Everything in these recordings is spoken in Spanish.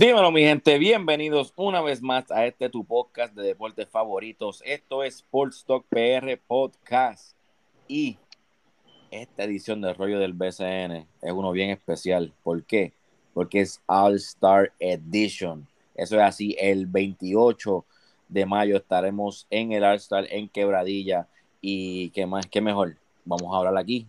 Dímelo, mi gente, bienvenidos una vez más a este tu podcast de deportes favoritos. Esto es Sports Talk PR Podcast y esta edición del rollo del BCN es uno bien especial. ¿Por qué? Porque es All Star Edition. Eso es así, el 28 de mayo estaremos en el All Star en Quebradilla y qué más, qué mejor. Vamos a hablar aquí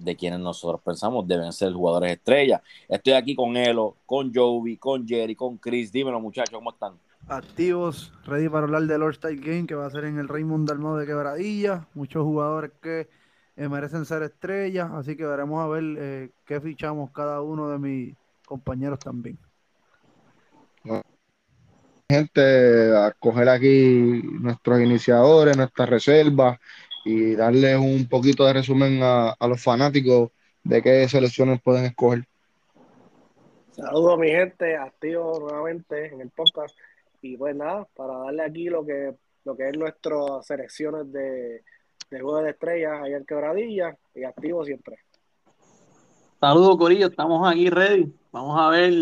de quienes nosotros pensamos deben ser jugadores estrellas. Estoy aquí con Elo, con Jovi, con Jerry, con Chris. Dímelo, muchachos, ¿cómo están? Activos, ready para hablar del All-Star Game que va a ser en el Raymond Dalmau de Quebradilla. Muchos jugadores que eh, merecen ser estrellas, así que veremos a ver eh, qué fichamos cada uno de mis compañeros también. Gente, a coger aquí nuestros iniciadores, nuestras reservas y darles un poquito de resumen a, los fanáticos de qué selecciones pueden escoger. Saludos mi gente, activo nuevamente en el podcast y pues nada, para darle aquí lo que, lo que es nuestras selecciones de, de juego de estrellas allá en Quebradilla y activo siempre. Saludos Corillo, estamos aquí ready. Vamos a ver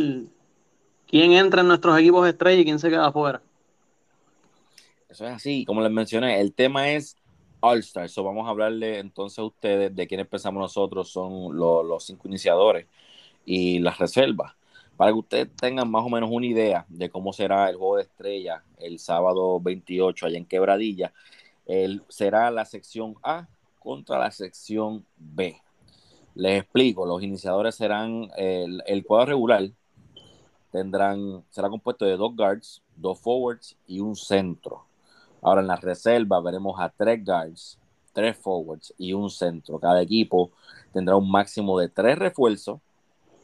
quién entra en nuestros equipos estrellas y quién se queda afuera. Eso es así, como les mencioné, el tema es All-Star. So vamos a hablarle entonces a ustedes de quiénes pensamos nosotros son los, cinco iniciadores y las reservas. Para que ustedes tengan más o menos una idea de cómo será el juego de estrella el sábado 28 allá en Quebradilla, será la sección A contra la sección B. Les explico, los iniciadores serán el, el cuadro regular, tendrán, será compuesto de dos guards, dos forwards y un centro. Ahora en la reserva veremos a tres guards, tres forwards y un centro. Cada equipo tendrá un máximo de tres refuerzos.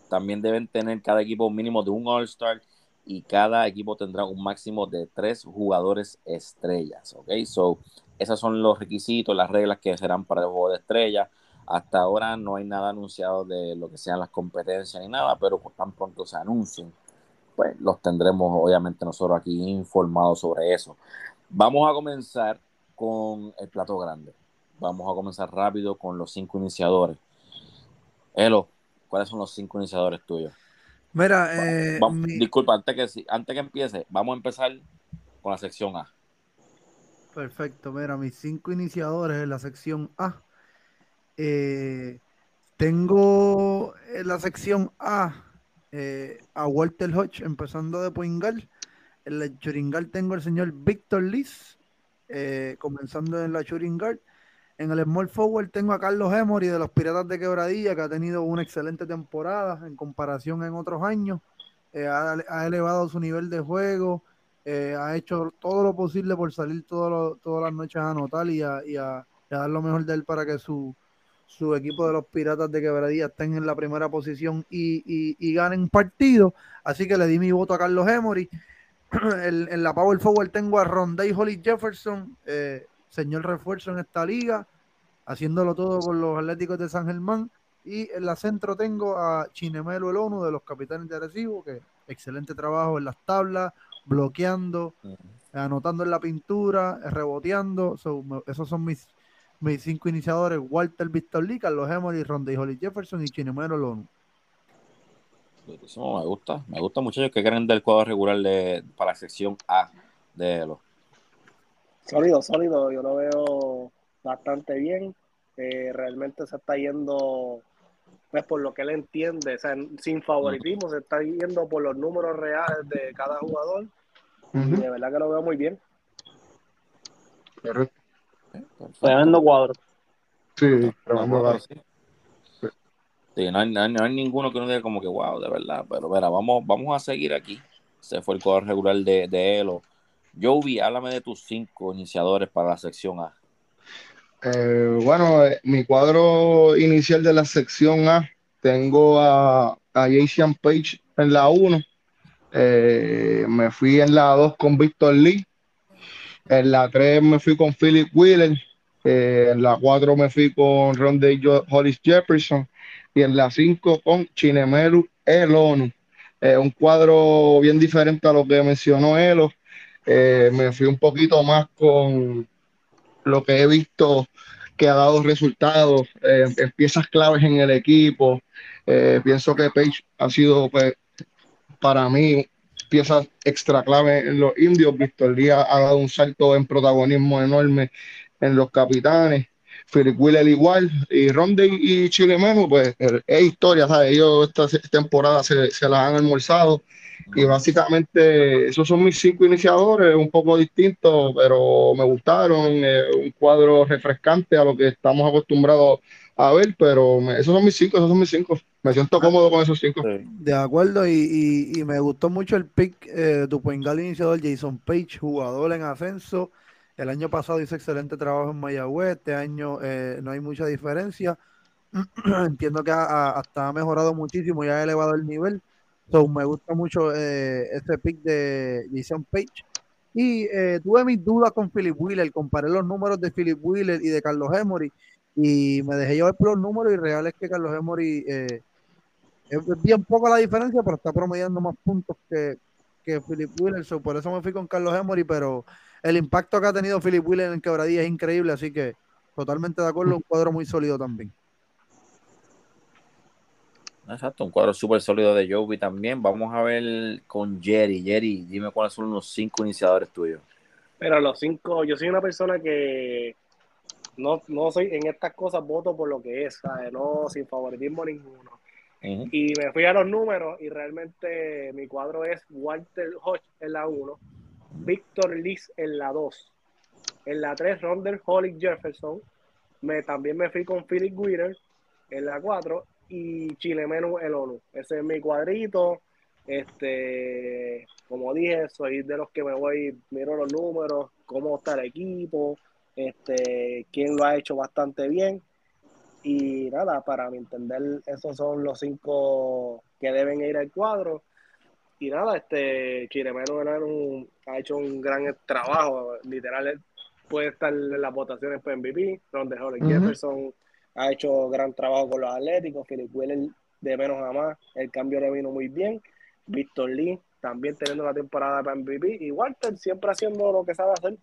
También deben tener cada equipo un mínimo de un All-Star y cada equipo tendrá un máximo de tres jugadores estrellas. ¿Ok? So, esos son los requisitos, las reglas que serán para el juego de estrellas. Hasta ahora no hay nada anunciado de lo que sean las competencias ni nada, pero tan pronto se anuncien, pues los tendremos obviamente nosotros aquí informados sobre eso. Vamos a comenzar con el plato grande. Vamos a comenzar rápido con los cinco iniciadores. Elo, ¿cuáles son los cinco iniciadores tuyos? Mira, eh, disculpa, antes que, antes que empiece, vamos a empezar con la sección A. Perfecto, mira, mis cinco iniciadores en la sección A. Eh, tengo en la sección A eh, a Walter Hodge empezando de Poingal en la Churingal tengo el señor Víctor Liz, eh, comenzando en la Churingal. En el Small Forward tengo a Carlos Emory de los Piratas de Quebradilla, que ha tenido una excelente temporada en comparación en otros años. Eh, ha, elevado su nivel de juego, eh, ha hecho todo lo posible por salir todas las noches a anotar y a, dar lo mejor de él para que su, equipo de los Piratas de Quebradilla estén en la primera posición y, y ganen partido. Así que le di mi voto a Carlos Emory. en la Power Forward tengo a Rondé Holly Jefferson, eh, señor refuerzo en esta liga, haciéndolo todo con los Atléticos de San Germán. Y en la centro tengo a Chinemelo el ONU de los Capitanes de Arecibo, que excelente trabajo en las tablas, bloqueando, anotando en la pintura, reboteando. esos son mis, mis cinco iniciadores: Walter Víctor Lee, Carlos Emory, Rondé Holly Jefferson y Chinemelo el ONU me gusta. Me gusta mucho que creen del cuadro regular de, para la sección A de los. Sólido, sólido. Yo lo veo bastante bien. Eh, realmente se está yendo pues por lo que él entiende, o sea, sin favoritismo, se está yendo por los números reales de cada jugador. de verdad que lo veo muy bien. Tremendo cuadro. Sí, tremendo cuadro. No, hay, ninguno que no diga como que wow, de verdad. Pero mira, vamos, vamos a seguir aquí. Se fue el cuadro regular de, de Elo. Jovi, háblame de tus cinco iniciadores para la sección A. Eh, bueno, eh, mi cuadro inicial de la sección A, tengo a, a Jason Page en la 1. Eh, me fui en la 2 con Víctor Lee. En la 3 me fui con Philip Wheeler. en la 4 me fui con Ronde Hollis Jefferson y en la 5 con Chinemelu El ONU. Eh, un cuadro bien diferente a lo que mencionó Elo. Eh, me fui un poquito más con lo que he visto que ha dado resultados eh, en piezas claves en el equipo. pienso que Page ha sido, pues, para mí, piezas extra clave en los indios. Víctor Díaz ha dado un salto en protagonismo enorme en los capitanes. Philip Wheeler igual, y Ronde y Chile Memo, pues es historia, ¿sabes? Ellos esta temporada se, se las han almorzado y básicamente esos son mis cinco iniciadores, un poco distintos, pero me gustaron, eh, un cuadro refrescante a lo que estamos acostumbrados a ver, pero esos son mis cinco, esos son mis cinco. Me siento cómodo con esos cinco. De acuerdo, y, y, me gustó mucho el pick eh, tu iniciador Jason Page, jugador en ascenso. El año pasado hizo excelente trabajo en Mayagüez, este año eh, no hay mucha diferencia. Entiendo que hasta ha mejorado muchísimo y ha elevado el nivel. So, me gusta mucho eh, este pick de Jason Page. Y eh, tuve mis dudas con Philip Wheeler, comparé los números de Philip Wheeler y de Carlos Emory y me dejé llevar por los números y real es que Carlos Emory eh, es bien poco la diferencia, pero está promediando más puntos que, que Philip Wheeler, por eso me fui con Carlos Emory, pero el impacto que ha tenido Philip Wheeler en quebradilla es increíble, así que totalmente de acuerdo, un cuadro muy sólido también. Exacto, un cuadro súper sólido de Joby también. Vamos a ver con Jerry. Jerry, dime cuáles son los cinco iniciadores tuyos. Pero los cinco, yo soy una persona que no, no soy en estas cosas, voto por lo que es, no sin favoritismo ninguno. Y me fui a los números y realmente mi cuadro es Walter Hodge en la 1, Víctor Liz en la 2, en la 3 Rondell Holly Jefferson, me, también me fui con Philip Guider en la 4 y Chile Menú el ONU. Ese es mi cuadrito. Este, como dije, soy de los que me voy, miro los números, cómo está el equipo, este, quién lo ha hecho bastante bien. Y nada, para mi entender, esos son los cinco que deben ir al cuadro. Y nada, este Chile Menú ha hecho un gran trabajo, literal, puede estar en las votaciones por MVP, donde Jorge Jefferson ha hecho gran trabajo con los Atléticos, Philip Wheeler de menos a más, el cambio le vino muy bien, Víctor Lee también teniendo la temporada para MVP y Walter siempre haciendo lo que sabe hacer.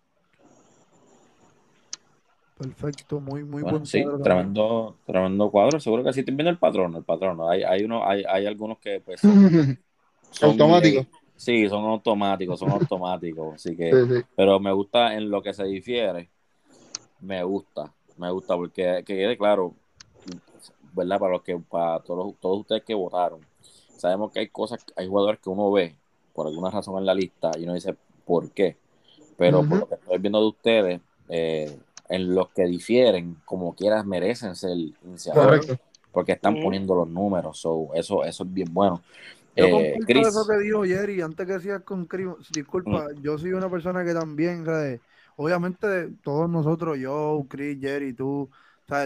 Perfecto, muy, muy buen sí, cuadro. Tremendo, tremendo cuadro. Seguro que sí estoy viendo el patrón, el patrón. Hay, hay, uno, hay, hay algunos que pues, son, automáticos. Sí, son automáticos, son automáticos. Así que, pero me gusta en lo que se difiere. Me gusta me gusta porque que quede claro, ¿verdad? Para los que, para todos, todos ustedes que votaron, sabemos que hay cosas, hay jugadores que uno ve por alguna razón en la lista y uno dice, ¿por qué? Pero por lo que estoy viendo de ustedes, eh, en los que difieren, como quieras, merecen ser iniciadores. Porque están poniendo los números, so, eso, eso es bien bueno. Yo eh, eso que dijo Jerry, antes que decías con disculpa, mm. yo soy una persona que también, ¿sabes? obviamente todos nosotros, yo, Chris, Jerry, tú,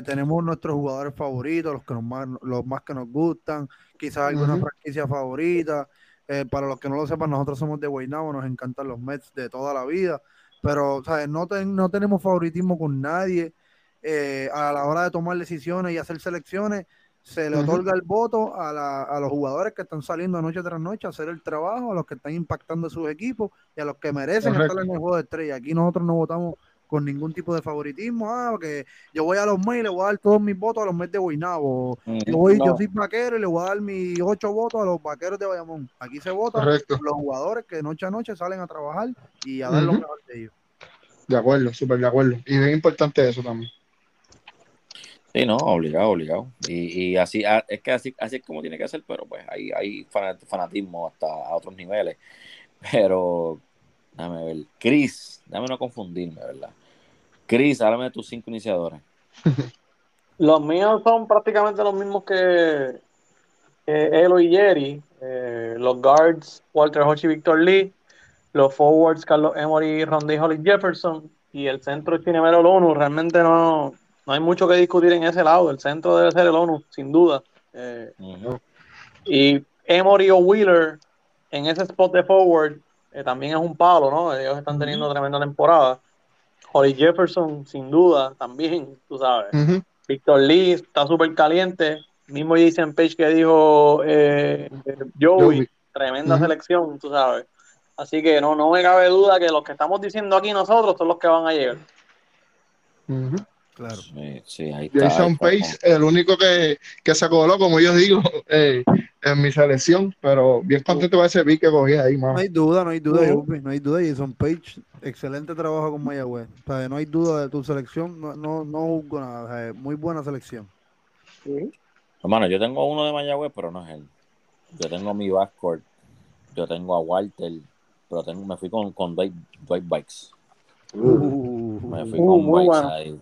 tenemos nuestros jugadores favoritos, los que nos más, los más que nos gustan, quizás alguna franquicia favorita. Eh, para los que no lo sepan, nosotros somos de Guaynabo, nos encantan los Mets de toda la vida, pero No, no tenemos favoritismo con nadie. Eh, a la hora de tomar decisiones y hacer selecciones, se le otorga el voto a, los jugadores que están saliendo noche tras noche a hacer el trabajo, a los que están impactando sus equipos y a los que merecen estar en el juego de estrella. Aquí nosotros no votamos con ningún tipo de favoritismo, ah, porque yo voy a los Mets y le voy a dar todos mis votos a los Mets de Guaynabo. Yo, voy, yo soy vaquero y le voy a dar mis ocho votos a los vaqueros de Bayamón. Aquí se vota los jugadores que noche a noche salen a trabajar y a dar lo mejor de ellos. De acuerdo, súper de acuerdo. Y es importante eso también. Sí, no, obligado, obligado. Y, y así, es que así, así es como tiene que ser, pero pues hay, hay fanatismo hasta a otros niveles. Pero, dame ver, Chris, dame no confundirme, ¿verdad? Chris, háblame de tus cinco iniciadores. Los míos son prácticamente los mismos que, Elo y Jerry. Eh, los guards, Walter Hodge y Victor Lee. Los forwards, Carlos Emory, Rondy Holly Jefferson. Y el centro, Chinemero Lonu. Realmente no, no hay mucho que discutir en ese lado. El centro debe ser el ONU, sin duda. Eh, y Emory o Wheeler en ese spot de forward eh, también es un palo, ¿no? Ellos están teniendo tremenda temporada. Holly Jefferson, sin duda, también, tú sabes. Victor Lee está súper caliente. Mismo Jason Page que dijo eh, Joey, tremenda selección, tú sabes. Así que no, no me cabe duda que los que estamos diciendo aquí nosotros son los que van a llegar. Claro. Jason Page, el único que, que se coló, como yo digo, eh, en mi selección, pero bien contento con ese pick que cogí ahí, No mano. hay duda, no hay duda, no hay duda. Jason Page, excelente trabajo con Mayagüez. O sea, no hay duda de tu selección, no, no, no juzgo nada. o sea, muy buena selección. Ujú. Hermano, yo tengo uno de Mayagüez, pero no es él. Yo tengo mi backcourt. Yo tengo a Walter, pero tengo, me fui con, con Dwight, Dwight Bikes. Me fui Uh, con muy Bikes bueno. ahí.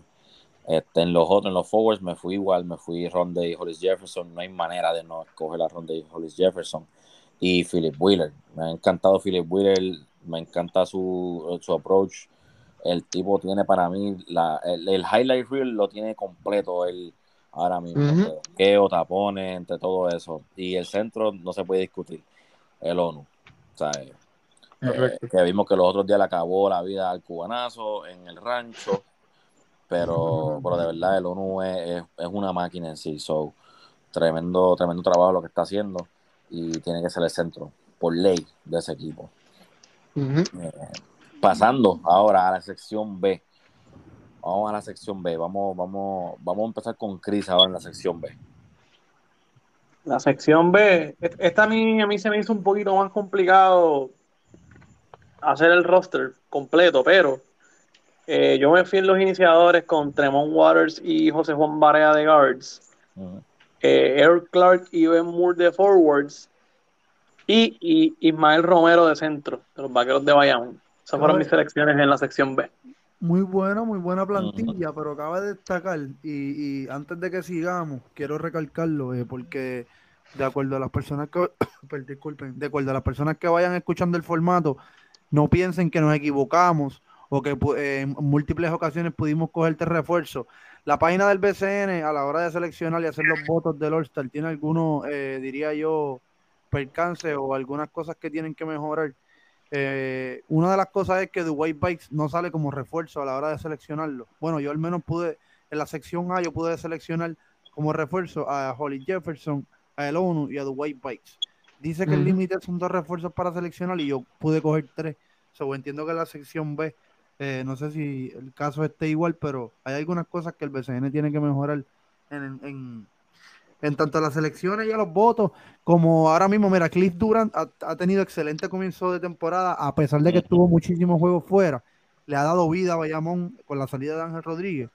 Este, en los otros, en los forwards, me fui igual. Me fui Ronde y Hollis Jefferson. No hay manera de no escoger a Ronde y Hollis Jefferson. Y Philip Wheeler. Me ha encantado Philip Wheeler. Me encanta su, su approach. El tipo tiene para mí la, el, el highlight reel lo tiene completo él ahora mismo. Ujú. Entre bloqueo, tapones, entre todo eso. Y el centro no se puede discutir. El ONU. O sea, eh, que vimos que los otros días le acabó la vida al cubanazo en el rancho. Pero, pero de verdad el ONU es, es- es una máquina en sí. So, tremendo, tremendo trabajo lo que está haciendo. Y tiene que ser el centro, por ley, de ese equipo. Eh, pasando ahora a la sección B. Vamos a la sección B. Vamos, vamos, vamos a empezar con Chris ahora en la sección B. La sección B, esta a mí, a mí se me hizo un poquito más complicado hacer el roster completo, pero eh, yo me fui en los iniciadores con Tremont Waters y José Juan Barea de guards, eh, Eric Clark y Ben Moore de forwards y, y Ismael Romero de centro, de los vaqueros de Bayamón. Esas fueron mis selecciones en la sección B. Muy buena, muy buena plantilla, pero cabe destacar, y, y antes de que sigamos, quiero recalcarlo, eh, porque de acuerdo a las personas que, disculpen, de acuerdo a las personas que vayan escuchando el formato, no piensen que nos equivocamos o que eh, en múltiples ocasiones pudimos cogerte refuerzo. La página del BCN a la hora de seleccionar y hacer los votos del All-Star tiene algunos, eh, diría yo, percances o algunas cosas que tienen que mejorar. Eh, una de las cosas es que The White Bikes no sale como refuerzo a la hora de seleccionarlo. Bueno, yo al menos pude, en la sección A, yo pude seleccionar como refuerzo a Holly Jefferson, a El ONU y a White Bikes. Dice que el límite son dos refuerzos para seleccionar y yo pude coger tres. So, entiendo que en la sección B, eh, no sé si el caso esté igual, pero hay algunas cosas que el BCN tiene que mejorar en, en, en tanto a las elecciones y a los votos, como ahora mismo, mira, Cliff Durant ha, ha tenido excelente comienzo de temporada, a pesar de que Ujú. tuvo muchísimos juegos fuera, le ha dado vida a Bayamón con la salida de Ángel Rodríguez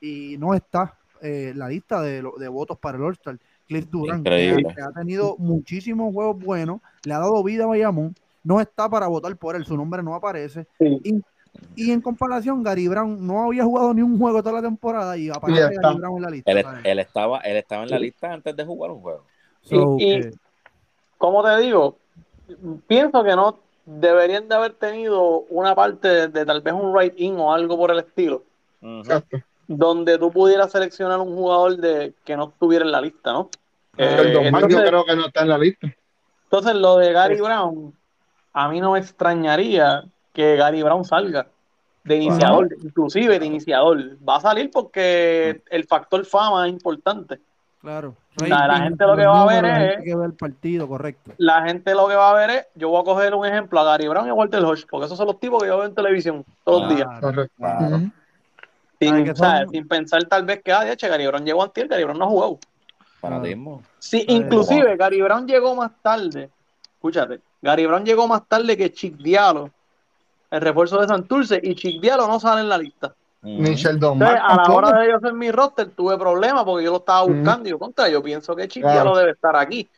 y no está eh, la lista de, de votos para el All-Star. Cliff Durant, que ha, Increíble. que ha tenido muchísimos juegos buenos, le ha dado vida a Bayamón, no está para votar por él, su nombre no aparece. Y, y en comparación, Gary Brown no había jugado ni un juego toda la temporada y aparece. Gary Brown en la lista. Él, estaba, él estaba en la lista antes de jugar un juego. So, y- como te digo, pienso que no deberían de haber tenido una parte de, de tal vez un write-in o algo por el estilo. Exacto. donde tú pudieras seleccionar un jugador de que no estuviera en la lista, ¿no? Eh, el Don Mac yo entonces, creo que no está en la lista. entonces, lo de Gary Brown, a mí no me extrañaría que Gary Brown salga de iniciador, inclusive de iniciador. Va a salir porque el factor fama es importante. Claro. La- la gente lo que va a ver la es- gente que ve el partido, correcto. La gente lo que va a ver es, yo voy a coger un ejemplo a Gary Brown y a Walter Hodge, porque esos son los tipos que yo veo en televisión todos los días. Claro. Sin, son- pensar tal vez que, ah, de hecho, Gary Brown llegó antier, Gary Brown no jugado. Fanatismo. Sí, Ay, inclusive Gary Brown llegó más tarde. Escúchate, Gary Brown llegó más tarde que Chick Diallo, el refuerzo de Santurce, y Chick Diallo no sale en la lista. Sheldon Entonces, Mack a la hora de yo hacer mi roster, tuve problemas porque yo lo estaba buscando y yo, contra, yo pienso que Chick Claro. Debe estar aquí.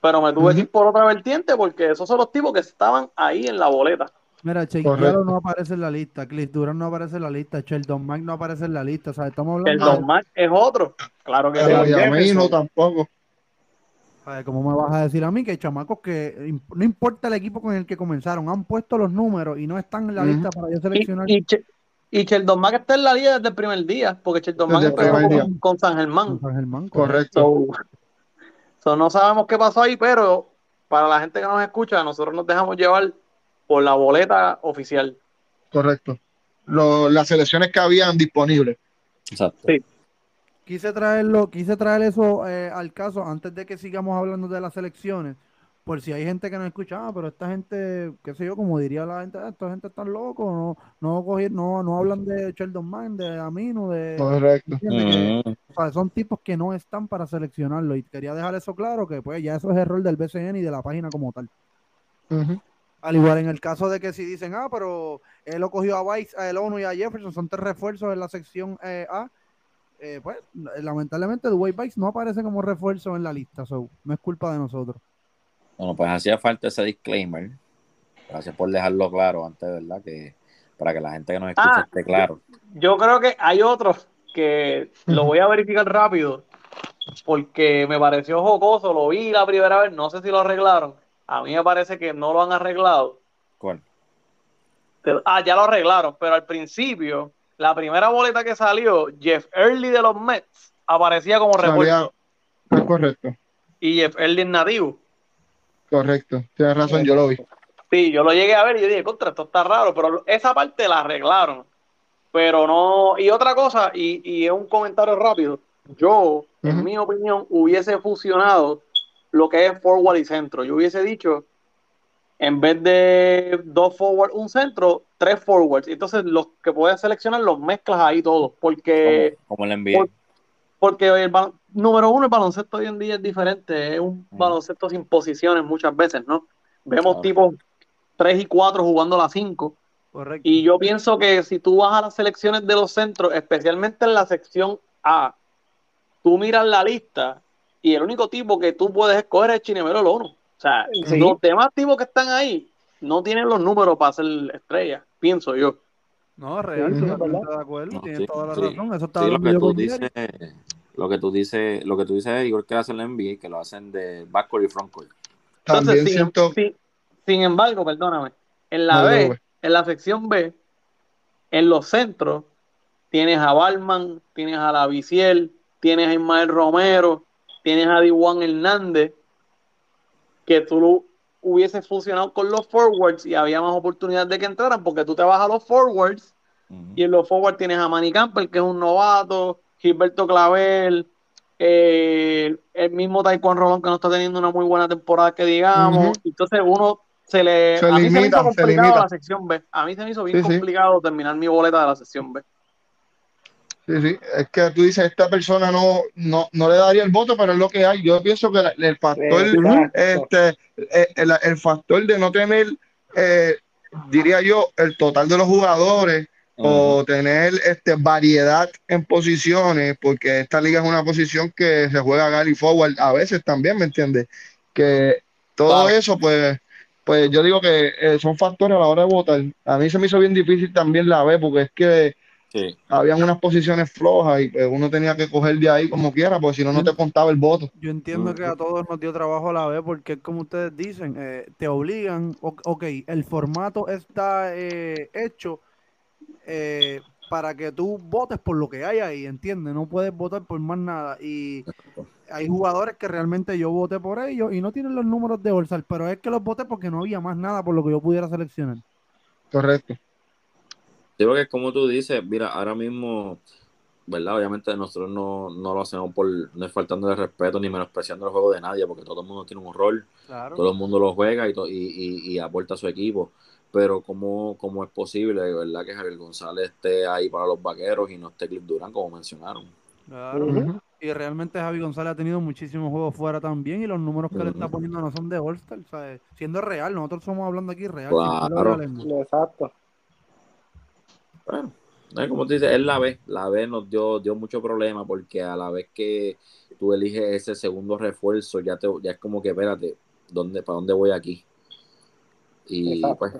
Pero me tuve que ir por otra vertiente porque esos son los tipos que estaban ahí en la boleta. Mira. Diallo no aparece en la lista, Cliff Durant no aparece en la lista, Sheldon Mack no aparece en la lista, o sea, estamos hablando de, Don Mac es otro. Claro que Jefferson. tampoco. ¿Cómo me vas a decir a mí que chamacos que no importa el equipo con el que comenzaron, han puesto los números y no están en la lista para yo seleccionar? y, Che- y Sheldon Mack está en la liga desde el primer día, porque Sheldon Mack empezó con, con San Germán. San Germán, Correcto. So, so no sabemos qué pasó ahí, pero para la gente que nos escucha, nosotros nos dejamos llevar por la boleta oficial. Correcto. Lo- las selecciones que habían disponibles. Exacto. Sí. Quise traerlo, quise traer eso eh, al caso antes de que sigamos hablando de las selecciones, por si hay gente que no escucha, ah, pero esta gente, qué sé yo, como diría la gente, "Ah, esta gente está loco, no, no, cogi- no, no hablan de Sheldon Man, de Amino, de... Correcto. Mm, o sea, son tipos que no están para seleccionarlo y quería dejar eso claro, que pues ya eso es error del BCN y de la página como tal. Al igual en el caso de que si dicen, ah, pero él lo cogió a Vice, a El ONU y a Jefferson, son tres refuerzos en la sección eh, A. eh, pues lamentablemente Dwight Vice no aparece como refuerzo en la lista, so, no es culpa de nosotros. Bueno, pues hacía falta ese disclaimer. Gracias por dejarlo claro antes, ¿verdad? Que para que la gente que nos escucha Ah, esté claro. Yo creo que hay otros que lo voy a verificar rápido porque me pareció jocoso, lo vi la primera vez, no sé si lo arreglaron. A mí me parece que no lo han arreglado. ¿Cuál? Pero- Ah, ya lo arreglaron, pero al principio, la primera boleta que salió, Jeff Early de los Mets aparecía como refuerzo Es correcto, y Jeff Early es nativo. correcto. Tienes razón, yo lo vi. Sí, yo lo llegué a ver y yo dije, contra, esto está raro, pero esa parte la arreglaron. Pero no, y otra cosa, y, y es un comentario rápido, yo, en mi opinión, hubiese fusionado lo que es forward y centro. Yo hubiese dicho, en vez de dos forward, un centro, tres forwards. Entonces, los que puedes seleccionar los mezclas ahí todos, porque, Como, como el NBA. por- porque el número uno, el baloncesto hoy en día es diferente, es un Ujú. baloncesto sin posiciones muchas veces, ¿no? Vemos Claro. tipos 3 y 4 jugando a las 5. Correcto. Y yo pienso que si tú vas a las selecciones de los centros, especialmente en la sección A, tú miras la lista y el único tipo que tú puedes escoger es Chinemelo Lono. O sea, Sí. los demás tipos que están ahí no tienen los números para ser estrella, pienso yo. No, real, Sí, totalmente ¿verdad? de acuerdo, No, tienes sí, toda la sí. razón. Eso está Sí, lo que tú dices, lo que tú dices, lo que tú dices es igual que hacen en la NBA, que lo hacen de backcourt y frontcourt. Entonces, También sin, siento. sin- sin embargo, perdóname, en la No, no, B, güey. en la sección B, en los centros, tienes a Balman, tienes a La Viciel, tienes a Ismael Romero, tienes a Diwan Hernández, que tú lo hubieses fusionado con los forwards y había más oportunidades de que entraran, porque tú te vas a los forwards y en los forwards tienes a Manny Campbell, que es un novato, Gilberto Clavel, eh, el mismo Taekwondo Rolón, que no está teniendo una muy buena temporada, que digamos. Entonces uno se le. Se a mí se me hizo complicado la sección B. A mí se me hizo bien Sí, sí. complicado terminar mi boleta de la sección B. Sí, sí, es que tú dices, esta persona no, no, no le daría el voto, pero es lo que hay. Yo pienso que la- el factor, Exacto. este, eh, el, el factor de no tener, eh, diría yo, el total de los jugadores o tener este, variedad en posiciones, porque esta liga es una posición que se juega Gary Forward a veces también, ¿me entiendes? Que todo eso, pues, pues yo digo que eh, son factores a la hora de votar. A mí se me hizo bien difícil también la B, porque es que Sí. habían unas posiciones flojas y pues, uno tenía que coger de ahí como quiera, porque si no, no te contaba el voto. Yo entiendo que a todos nos dio trabajo a la vez porque es como ustedes dicen, eh, te obligan, ok, el formato está eh, hecho eh, para que tú votes por lo que hay ahí, ¿entiendes? No puedes votar por más nada. Y hay jugadores que realmente yo voté por ellos y no tienen los números de Orsal, pero es que los voté porque no había más nada por lo que yo pudiera seleccionar. Correcto. Yo creo que como tú dices, mira, ahora mismo, ¿verdad? Obviamente nosotros no, no lo hacemos por, no es faltando de respeto ni menospreciando el juego de nadie, porque todo el mundo tiene un rol, Claro. todo el mundo lo juega y, to- y, y, y aporta a su equipo. Pero ¿cómo, cómo es posible, verdad, que Javier González esté ahí para los vaqueros y no esté Cliff Durán, como mencionaron? Claro. Y realmente Javi González ha tenido muchísimos juegos fuera también y los números que le está poniendo no son de All-Star, ¿sabes? Siendo real, nosotros estamos hablando aquí real. Claro. Exacto. Bueno, es como tú dices, es la B. La B nos dio, dio mucho problema porque a la vez que tú eliges ese segundo refuerzo, ya, te, ya es como que, espérate, ¿dónde, ¿para dónde voy aquí? Y Exacto. pues,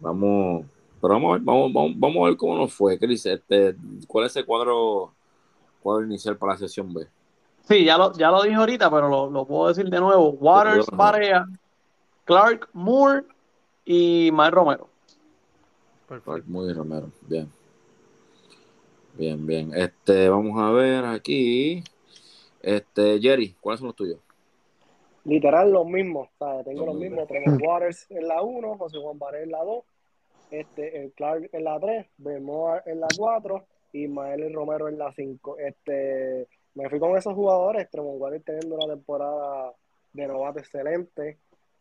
vamos, pero vamos a ver, vamos, vamos, vamos a ver cómo nos fue, Chris. Este, ¿Cuál es el cuadro, cuadro inicial para la sesión B? Sí, ya lo, ya lo dije ahorita, pero lo, lo puedo decir de nuevo. Waters. Barea, Clark, Moore y Mike Romero. Perfecto. Muy bien, Romero. Bien. Bien, bien. Este, vamos a ver aquí. Este, Jerry, ¿cuáles son los tuyos? Literal los mismos. ¿sabes? Tengo Los los mismos. Tremont Waters en la 1, José Juan Baré en la 2, este, el Clark en la 3, Benoit en la 4 y Mael Romero en la 5. Este, me fui con esos jugadores. Tremont Waters teniendo una temporada de novato excelente.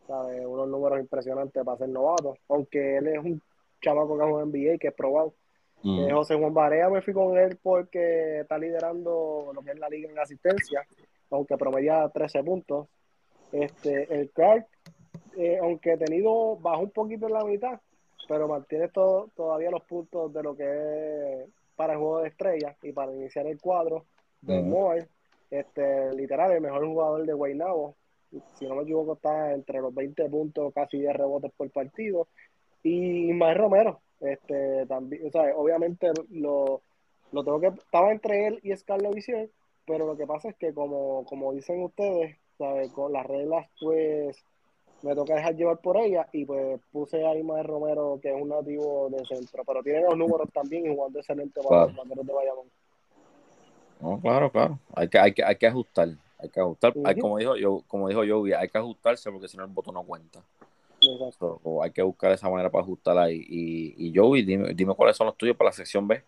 ¿sabes? Unos números impresionantes para ser novato. Aunque él es un chamaco que es un NBA, que es probado. Mm. Eh, José Juan Barea me fui con él porque está liderando lo que es la liga en asistencia, aunque promedia 13 puntos. Este, el Clark, eh, aunque tenido, bajó un poquito en la mitad, pero mantiene todo, todavía los puntos de lo que es para el juego de estrellas y para iniciar el cuadro. Ben Ujú. Moore, este, literal, el mejor jugador de Guaynabo. Si no me equivoco, está entre los 20 puntos, casi 10 rebotes por partido. Y Ismael Romero, este, también, o sea, obviamente lo, lo tengo que, estaba entre él y Scarlett Visión, pero lo que pasa es que como, como dicen ustedes, ¿sabe? con las reglas, pues me toca dejar llevar por ella y pues puse a Ismael Romero, que es un nativo de centro, pero tiene los números también y jugando excelente para Claro. los vaqueros de Bayamón. No, claro, claro. Hay que, hay que, hay que ajustar. Hay que ajustar. Hay, como dijo yo, como dijo Joey, hay que ajustarse porque si no el voto no cuenta. So, hay que buscar esa manera para ajustar ahí. Y, y Joey, dime, dime cuáles son los tuyos para la sección B.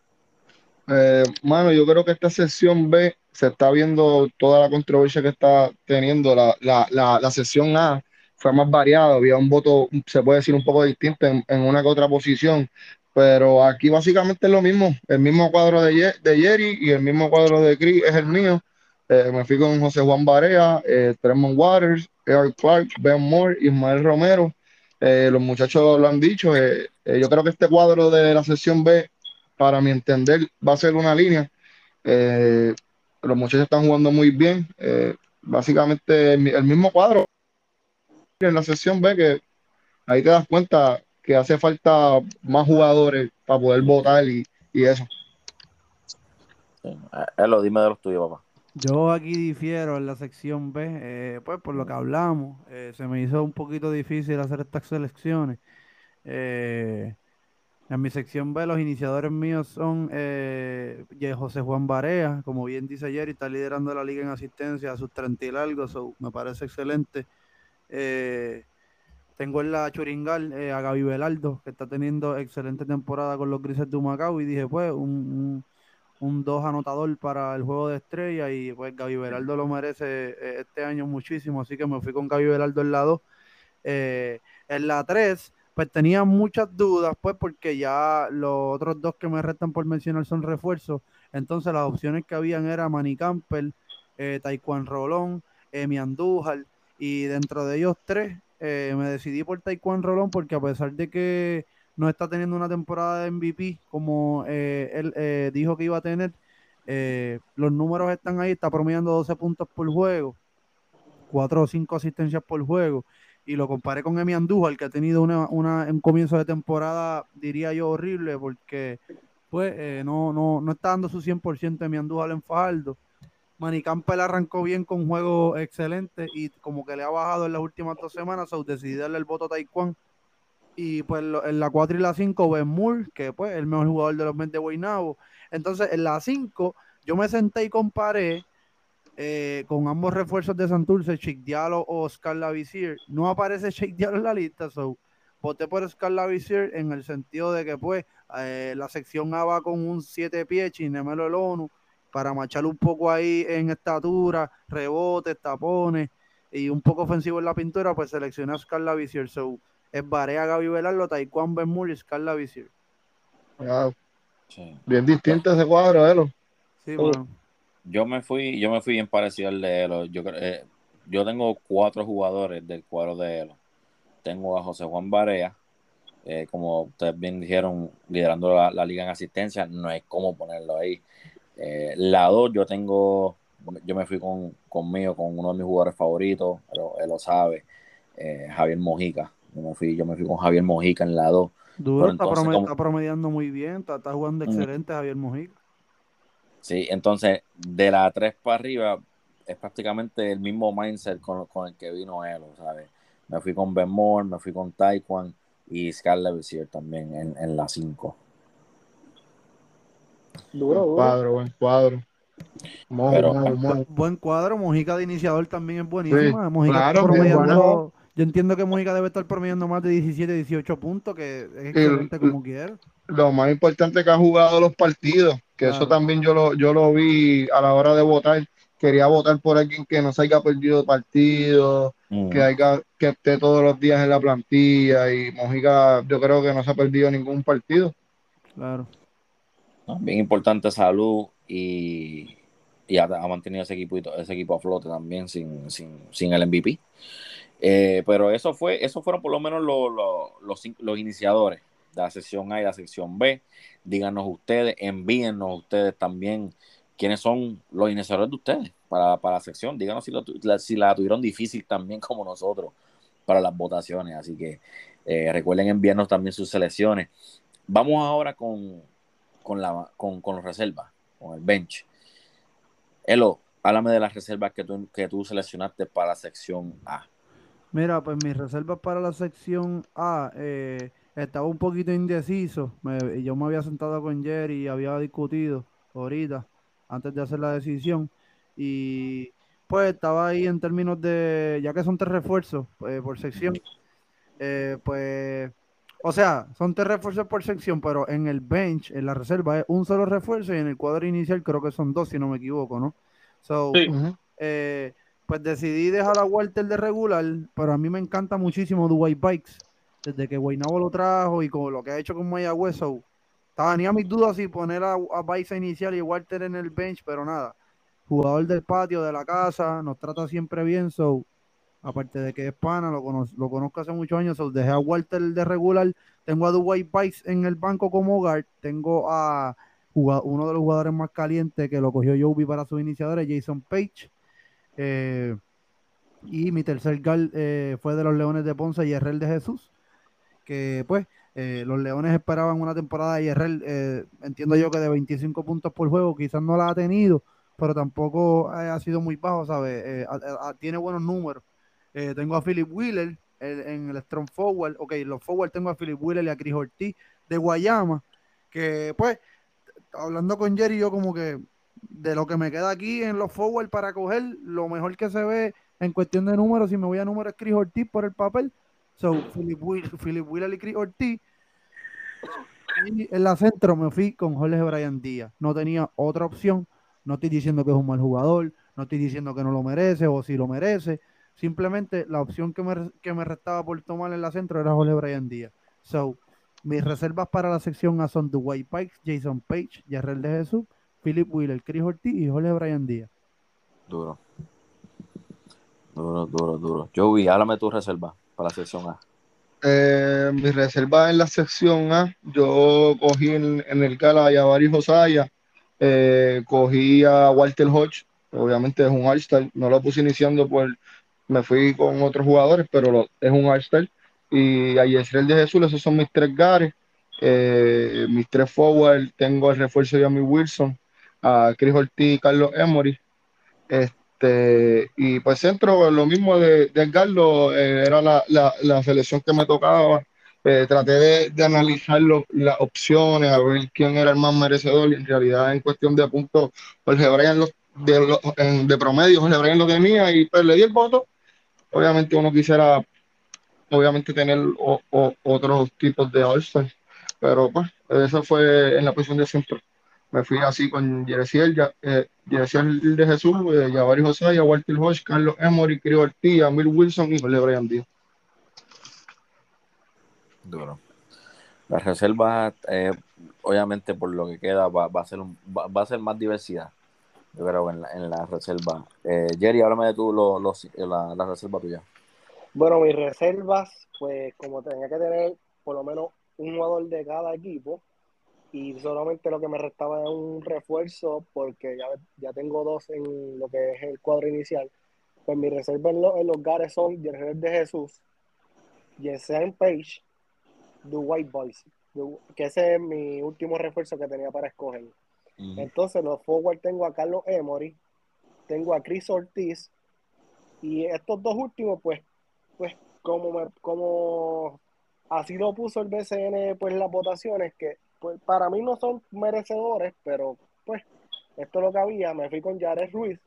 Eh, mano, yo creo que esta sesión B se está viendo toda la controversia que está teniendo. La, la, la, la sesión A fue más variada, había un voto, se puede decir, un poco distinto en, una que otra posición, pero aquí básicamente es lo mismo. El mismo cuadro de, Ye- Jerry y el mismo cuadro de Chris es el mío. Eh, me fui con José Juan Barea, eh, Tremont Waters, Eric Clark, Ben Moore, Ismael Romero. Eh, los muchachos lo han dicho. eh, eh, yo creo que este cuadro de la sesión B para mi entender, va a ser una línea. Los muchachos están jugando muy bien. Básicamente el, mi- el mismo cuadro en la sesión B, que ahí te das cuenta que hace falta más jugadores para poder votar y, y eso. Sí. Dime de los tuyos, papá. Yo aquí difiero en la sección B, eh, pues por lo que hablamos, eh, se me hizo un poquito difícil hacer estas selecciones. Eh, en mi sección B, los iniciadores míos son eh, José Juan Barea, como bien dice ayer, y está liderando la liga en asistencia a sus 30 y largo, so, me parece excelente. Eh, tengo en la Churingal a Gaby Velardo, que está teniendo excelente temporada con los Grises de Humacao, y dije, pues, un, un dos anotador para el juego de estrella, y pues Gaby Velardo lo merece eh, este año muchísimo, así que me fui con Gaby Velardo en la 2. Eh, en la 3, pues tenía muchas dudas, pues porque ya los otros dos que me restan por mencionar son refuerzos. Entonces las opciones que habían era Manny Campbell, eh, Taekwondo Rolón, Emi Andújar, y dentro de ellos tres eh, me decidí por Taekwondo Rolón porque a pesar de que no está teniendo una temporada de MVP como eh, él eh, dijo que iba a tener, eh, los números están ahí, está promediando 12 puntos por juego, 4 o 5 asistencias por juego y lo comparé con Emi Andújar, que ha tenido una, una, un comienzo de temporada, diría yo, horrible, porque pues eh, no, no, no está dando su 100% Emi Andújar en Fajardo. Manny Campbell arrancó bien con juego excelente y como que le ha bajado en las últimas dos semanas, so decidí darle el voto a Taekwondo. Y pues en la 4 y la 5, Ben Moore, que pues es el mejor jugador de los Mets de Guaynabo. Entonces en la 5 yo me senté y comparé eh, con ambos refuerzos de Santurce, Chick Diallo o Oscar Lavisier. No aparece Chick Diallo en la lista, so voté por Oscar Lavisier en el sentido de que pues eh, la sección A va con un 7 pies, Chinemelo el ONU, para marchar un poco ahí en estatura, rebotes, tapones y un poco ofensivo en la pintura, pues seleccioné a Oscar Lavisier. So, es Barea, Gaby Velardo, Taekwondo Ben Moore y. Wow, Sí. bien distinto ese cuadro, Elo. Sí, Oh. mano. Yo me fui, yo me fui bien parecido al de Elo. Yo, eh, yo tengo cuatro jugadores del cuadro de Elo. Tengo a José Juan Barea, eh, como ustedes bien dijeron, liderando la, la liga en asistencia, no hay cómo ponerlo ahí. Eh, la dos, yo tengo, yo me fui con, conmigo, con uno de mis jugadores favoritos, pero él lo sabe, eh, Javier Mojica. Yo me fui, yo me fui con Javier Mojica en la 2. Duro, está, promediando muy bien, está, está jugando Mm. excelente Javier Mojica. Sí, entonces de la 3 para arriba es prácticamente el mismo mindset con, con el que vino él, ¿sabes? Me fui con Ben Moore, me fui con Taekwondo y Scarlett Visier también en, en la 5. Duro, Buen duro. cuadro, buen cuadro. Pero- Buen cuadro, Mojica de iniciador también es buenísima. Mojica claro, promediando, bueno. Yo entiendo que Mojica debe estar promediando más de 17, 18 puntos, que es excelente como quiera. Lo más importante es que ha jugado los partidos, que eso también yo lo, yo lo vi a la hora de votar, quería votar por alguien que no se haya perdido partido, Mm. que haya, que esté todos los días en la plantilla y Mojica yo creo que no se ha perdido ningún partido. Claro. ¿no? Bien importante salud y, y ha, ha mantenido ese equipo, ese equipo a flote también sin, sin, sin el MVP. Eh, pero eso fue, esos fueron por lo menos los, los, los, iniciadores de la sección A y la sección B. Díganos ustedes, envíennos ustedes también quiénes son los iniciadores de ustedes para, para la sección. Díganos si, lo la, si la tuvieron difícil también como nosotros para las votaciones. Así que eh, recuerden enviarnos también sus selecciones. Vamos ahora con, con, la, con, con los reservas, con el bench. Elo, háblame de las reservas que tú, que tú seleccionaste para la sección A. Mira, pues mis reservas para la sección A eh, estaba un poquito indeciso. Me- yo me había sentado con Jerry y había discutido ahorita, antes de hacer la decisión. Y pues estaba ahí en términos de, ya que son tres refuerzos eh, por sección, eh, pues, o sea, son tres refuerzos por sección, pero en el bench, en la reserva, es un solo refuerzo y en el cuadro inicial creo que son dos, si no me equivoco, ¿no? So, Sí. Eh, pues decidí dejar a Walter de regular, pero a mí me encanta muchísimo Dubai Bikes. Desde que Guaynabo lo trajo y con lo que ha hecho con Mayagüez, so, estaba ni a mis dudas si poner a, a Bikes inicial y Walter en el bench, pero nada. Jugador del patio, de la casa, nos trata siempre bien, so, aparte de que es pana, lo, cono- lo conozco hace muchos años, so, dejé a Walter de regular, tengo a Dubai Bikes en el banco como hogar, tengo a uno de los jugadores más calientes que lo cogió Joby para sus iniciadores, Jason Page. Eh, y mi tercer gal eh, fue de los Leones de Ponce, Yerrel de Jesús. Que pues eh, los Leones esperaban una temporada de Yerrel, eh, entiendo yo que de 25 puntos por juego, quizás no la ha tenido, pero tampoco ha sido muy bajo, ¿sabes? Tiene buenos números. Tengo a Philip Wheeler el- en el Strong Forward. Ok, los Forward tengo a Philip Wheeler y a Chris Ortiz de Guayama. Que pues, hablando con Jerry, yo como que de lo que me queda aquí en los Forward para coger, lo mejor que se ve en cuestión de números, si me voy a números, Chris Ortiz por el papel. So, Philip, Wheeler, Philip y Chris Ortiz. Y en la centro me fui con Jorge Brian Díaz. No tenía otra opción. No estoy diciendo que es un mal jugador, no estoy diciendo que no lo merece o si lo merece. Simplemente la opción que me, que me restaba por tomar en la centro era Jorge Brian Díaz. So, mis reservas para la sección A son Dwight Pikes, Jason Page, Yarrel de Jesús, Philip Wheeler, Chris Ortiz y Jorge Brian Díaz. Duro. Duro, duro, duro. Joey, háblame tu reserva para la sección A. Eh, mi reserva en la sección A, yo cogí en, en el Gala a Yavari Josaya, eh, cogí a Walter Hodge, obviamente es un All-Star, no lo puse iniciando por, me fui con otros jugadores, pero lo- es un All-Star, y a Yesrel de Jesús, esos son mis tres gares, eh, mis tres forward, tengo el refuerzo de Yami Wilson, a Chris Ortiz y Carlos Emory, este, y pues centro, lo mismo de, de Edgardo, eh, era la, la, la selección que me tocaba. Eh, traté de, de analizar las opciones, a ver quién era el más merecedor. Y en realidad, en cuestión de puntos, Jorge Brian lo- de, lo- en- de promedio, Jorge Brian lo tenía y pues le di el voto. Obviamente, uno quisiera, obviamente, tener otros tipos de All-Star, pero pues, eso fue en la posición de centro. Me fui así con Yeresiel, ya, eh, Yeresiel de Jesús, eh, Yavari José, Walter Hodge, Carlos Emory, Crio Ortiz, Amir Wilson y Jorge Brian Díaz. Duro. La reserva, eh, obviamente, por lo que queda, va, va a ser un- va, va a ser más diversidad. Yo creo en la, en la reserva. Eh, Jerry, háblame de tú lo- los- la, la reserva tuya. Bueno, mis reservas, pues como tenía que tener por lo menos un jugador de cada equipo y solamente lo que me restaba era un refuerzo porque ya, ya tengo dos en lo que es el cuadro inicial. Pues mis reservas en, lo- en los gares son Yerrel de Jesús, Yesen Page, Dwight Boyce, que ese es mi último refuerzo que tenía para escoger. Entonces, los forward tengo a Carlos Emory, tengo a Chris Ortiz, y estos dos últimos, pues, pues como, me- como así lo puso el BCN, pues las votaciones, que pues, para mí no son merecedores, pero pues esto es lo que había. Me fui con Jared Ruiz,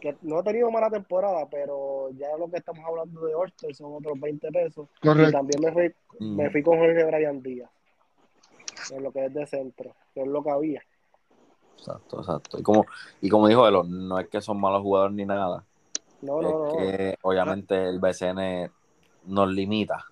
que no ha tenido mala temporada, pero ya lo que estamos hablando de Orster son otros 20 pesos. Y también me fui, Mm. me fui con Jorge Brian Díaz, en lo que es de centro, que es lo que había. Exacto, exacto. Y como, y como dijo Elo, no es que son malos jugadores ni nada. No, es no, no. que obviamente el BCN nos limita.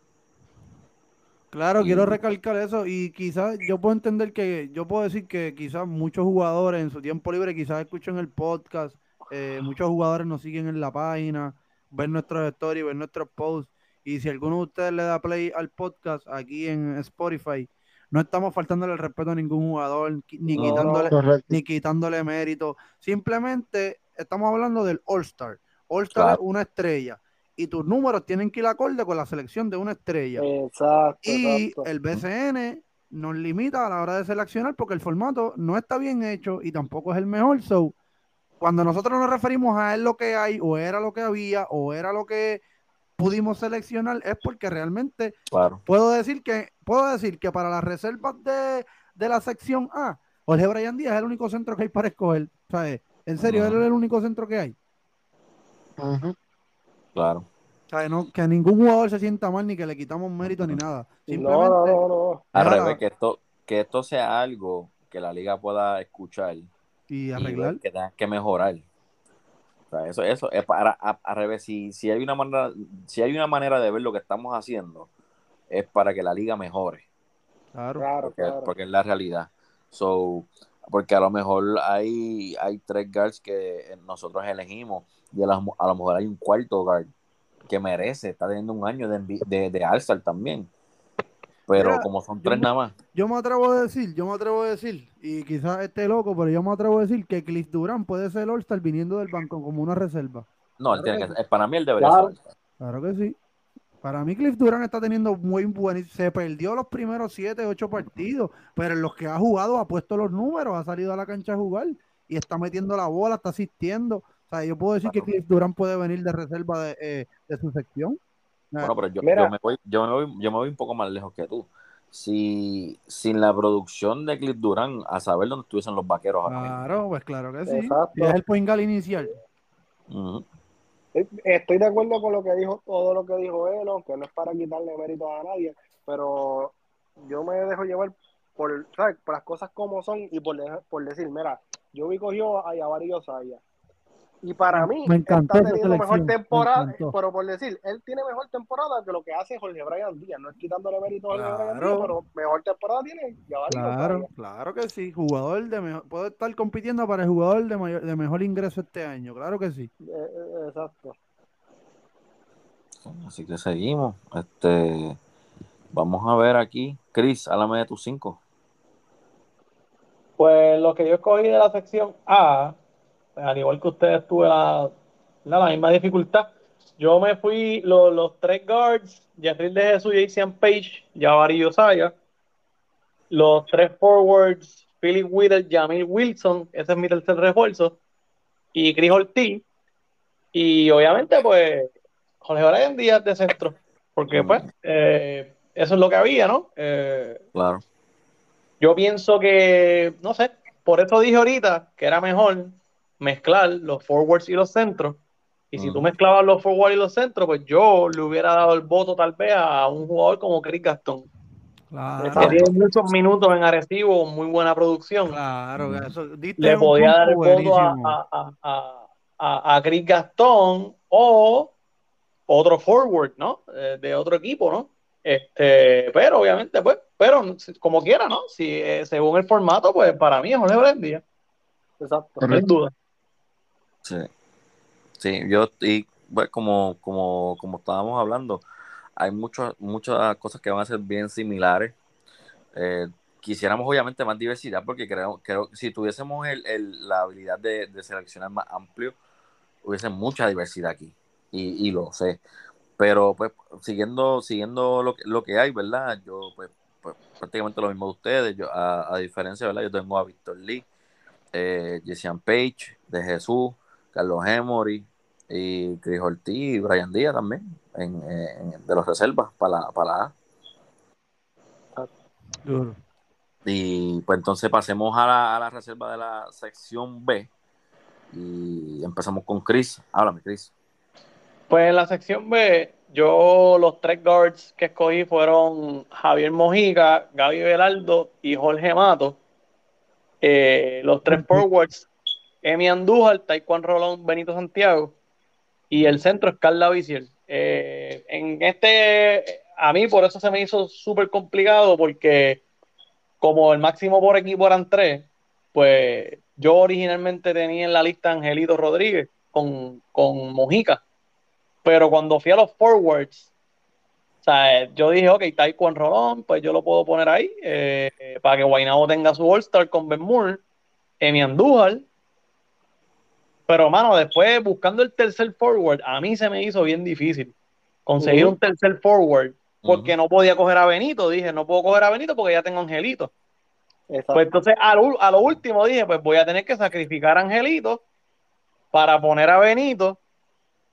Claro, Y- quiero recalcar eso y quizás yo puedo entender que, yo puedo decir que quizás muchos jugadores en su tiempo libre quizás escuchan el podcast, eh, muchos jugadores nos siguen en la página, ven nuestros stories, ven nuestros posts y si alguno de ustedes le da play al podcast aquí en Spotify, no estamos faltándole el respeto a ningún jugador, ni No, quitándole, Correcto. ni quitándole mérito. Simplemente estamos hablando del All-Star. All-Star Claro. es una estrella y tus números tienen que ir acorde con la selección de una estrella. Exacto, Y exacto. el BCN nos limita a la hora de seleccionar porque el formato no está bien hecho y tampoco es el mejor. So, cuando nosotros nos referimos a es lo que hay, o era lo que había, o era lo que pudimos seleccionar, es porque realmente Claro. puedo decir que, puedo decir que para las reservas de, de la sección A, Jorge Brian Díaz es el único centro que hay para escoger. ¿sabes? En serio, él es el único centro que hay. Ujú. Claro. ¿Sabes? No, que ningún jugador se sienta mal ni que le quitamos mérito ni nada. No, no, no, no. Al revés, que esto, que esto sea algo que la liga pueda escuchar y y arreglar. ver que tengan que mejorar. O sea, eso, eso es para a- al revés. Si, si hay una manera, si hay una manera de ver lo que estamos haciendo, es para que la liga mejore. Claro. Claro, porque, claro. porque es la realidad. So, porque a lo mejor hay, hay tres guards que nosotros elegimos y a, la- a lo mejor hay un cuarto guard que merece, está teniendo un año de, envi- de, de All-Star también. Pero Mira, como son tres me- nada más, Yo me atrevo a decir, yo me atrevo a decir, y quizás esté loco, pero yo me atrevo a decir que Cliff Durán puede ser All-Star viniendo del banco como una reserva. no, él Claro. tiene que, para mí él debería Claro. ser All-Star. Claro que sí. Para mí Cliff Durán está teniendo muy buen, se perdió los primeros siete, ocho partidos, pero en los que ha jugado ha puesto los números, ha salido a la cancha a jugar y está metiendo la bola, está asistiendo. O sea, yo puedo decir que. Cliff Durán puede venir de reserva de, eh, de su sección. Bueno, pero yo, me voy, yo, me voy, yo me voy un poco más lejos que tú. Si sin la producción de Cliff Durán, a saber dónde estuviesen los vaqueros. Claro, pues claro que sí. Exacto. Es el point inicial. Eh, Estoy de acuerdo con lo que dijo, todo lo que dijo él, que no es para quitarle mérito a nadie, pero yo me dejo llevar por, ¿sabes? por las cosas como son y por, por decir, mira, yo vi cogió a Yavari Osaya. Y para mí, Me encantó está teniendo mejor me temporada, encantó. pero por decir, él tiene mejor temporada que lo que hace Jorge Brian Díaz. No es quitándole mérito a Jorge Brian Claro. Díaz, pero mejor temporada tiene Claro, claro que sí. Jugador de mejor, puede estar compitiendo para el jugador de, mayor, de mejor ingreso este año. Claro que sí. Eh, eh, exacto. Así que seguimos. Este, vamos a ver aquí. Chris, háblame de tus cinco. Pues lo que yo escogí de la sección A, al igual que ustedes tuve la, la, la misma dificultad. Yo me fui los, los tres guards, Jeffrey de Jesús, Jason Page, Jabari Osaya. Los tres forwards, Philip Whittle, Jamil Wilson, ese es mi tercer refuerzo. Y Chris Ortiz. Y obviamente, pues, Jorge Brian Díaz de centro. Porque, pues, eh, eso es lo que había, ¿no? Eh, Claro. yo pienso que, no sé, por eso dije ahorita que era mejor mezclar los forwards y los centros. Y si Ujú. tú mezclabas los forwards y los centros, pues yo le hubiera dado el voto tal vez a un jugador como Chris Gastón, Claro, que tiene muchos minutos en Arecibo, muy buena producción. claro. Eso, diste Le podía dar el voto a, a, a, a, Chris Gastón o otro forward, ¿no? Eh, de otro equipo, ¿no? Este, pero obviamente, pues, pero como quiera, ¿no? Si eh, según el formato, pues para mí es Jorge Brendía, Exacto. sin Correcto. duda. Sí. Sí, yo, y bueno, como, como, como estábamos hablando, hay muchas muchas cosas que van a ser bien similares. Eh, quisiéramos obviamente más diversidad porque creo, creo que si tuviésemos el, el- la habilidad de, de seleccionar más amplio, hubiese mucha diversidad aquí. Y, y lo sé. Pero pues siguiendo, siguiendo lo, que- lo que hay, ¿verdad? Yo pues, pues, prácticamente lo mismo de ustedes. Yo, a, a diferencia, ¿verdad? Yo tengo a Víctor Lee, eh, Page, de Jesús, Carlos Emory y Chris Ortiz y Brian Díaz también en, en- de los reservas para la, para la A. Duro. Y pues entonces pasemos a la, a la reserva de la sección B y empezamos con Chris. Háblame, Chris. Pues en la sección B, yo los tres guards que escogí fueron Javier Mojica, Gaby Velardo y Jorge Mato. Eh, los tres forwards, Emi Andújar, Taekwondo Rolón, Benito Santiago. Y el centro es Carla Viciel. Eh, en este, a mí por eso se me hizo súper complicado porque como el máximo por equipo eran tres, pues yo originalmente tenía en la lista Angelito Rodríguez con, con Mojica. Pero cuando fui a los forwards, o sea, yo dije, ok, Taekwondo Rolón, pues yo lo puedo poner ahí eh, para que Guaynabo tenga su All-Star con Ben Moore, Emi Andújar. Pero, mano, después buscando el tercer forward, a mí se me hizo bien difícil conseguir un tercer forward porque no podía coger a Benito. Dije, no puedo coger a Benito porque ya tengo a Angelito. Pues entonces, a lo, a lo, último dije, pues voy a tener que sacrificar a Angelito para poner a Benito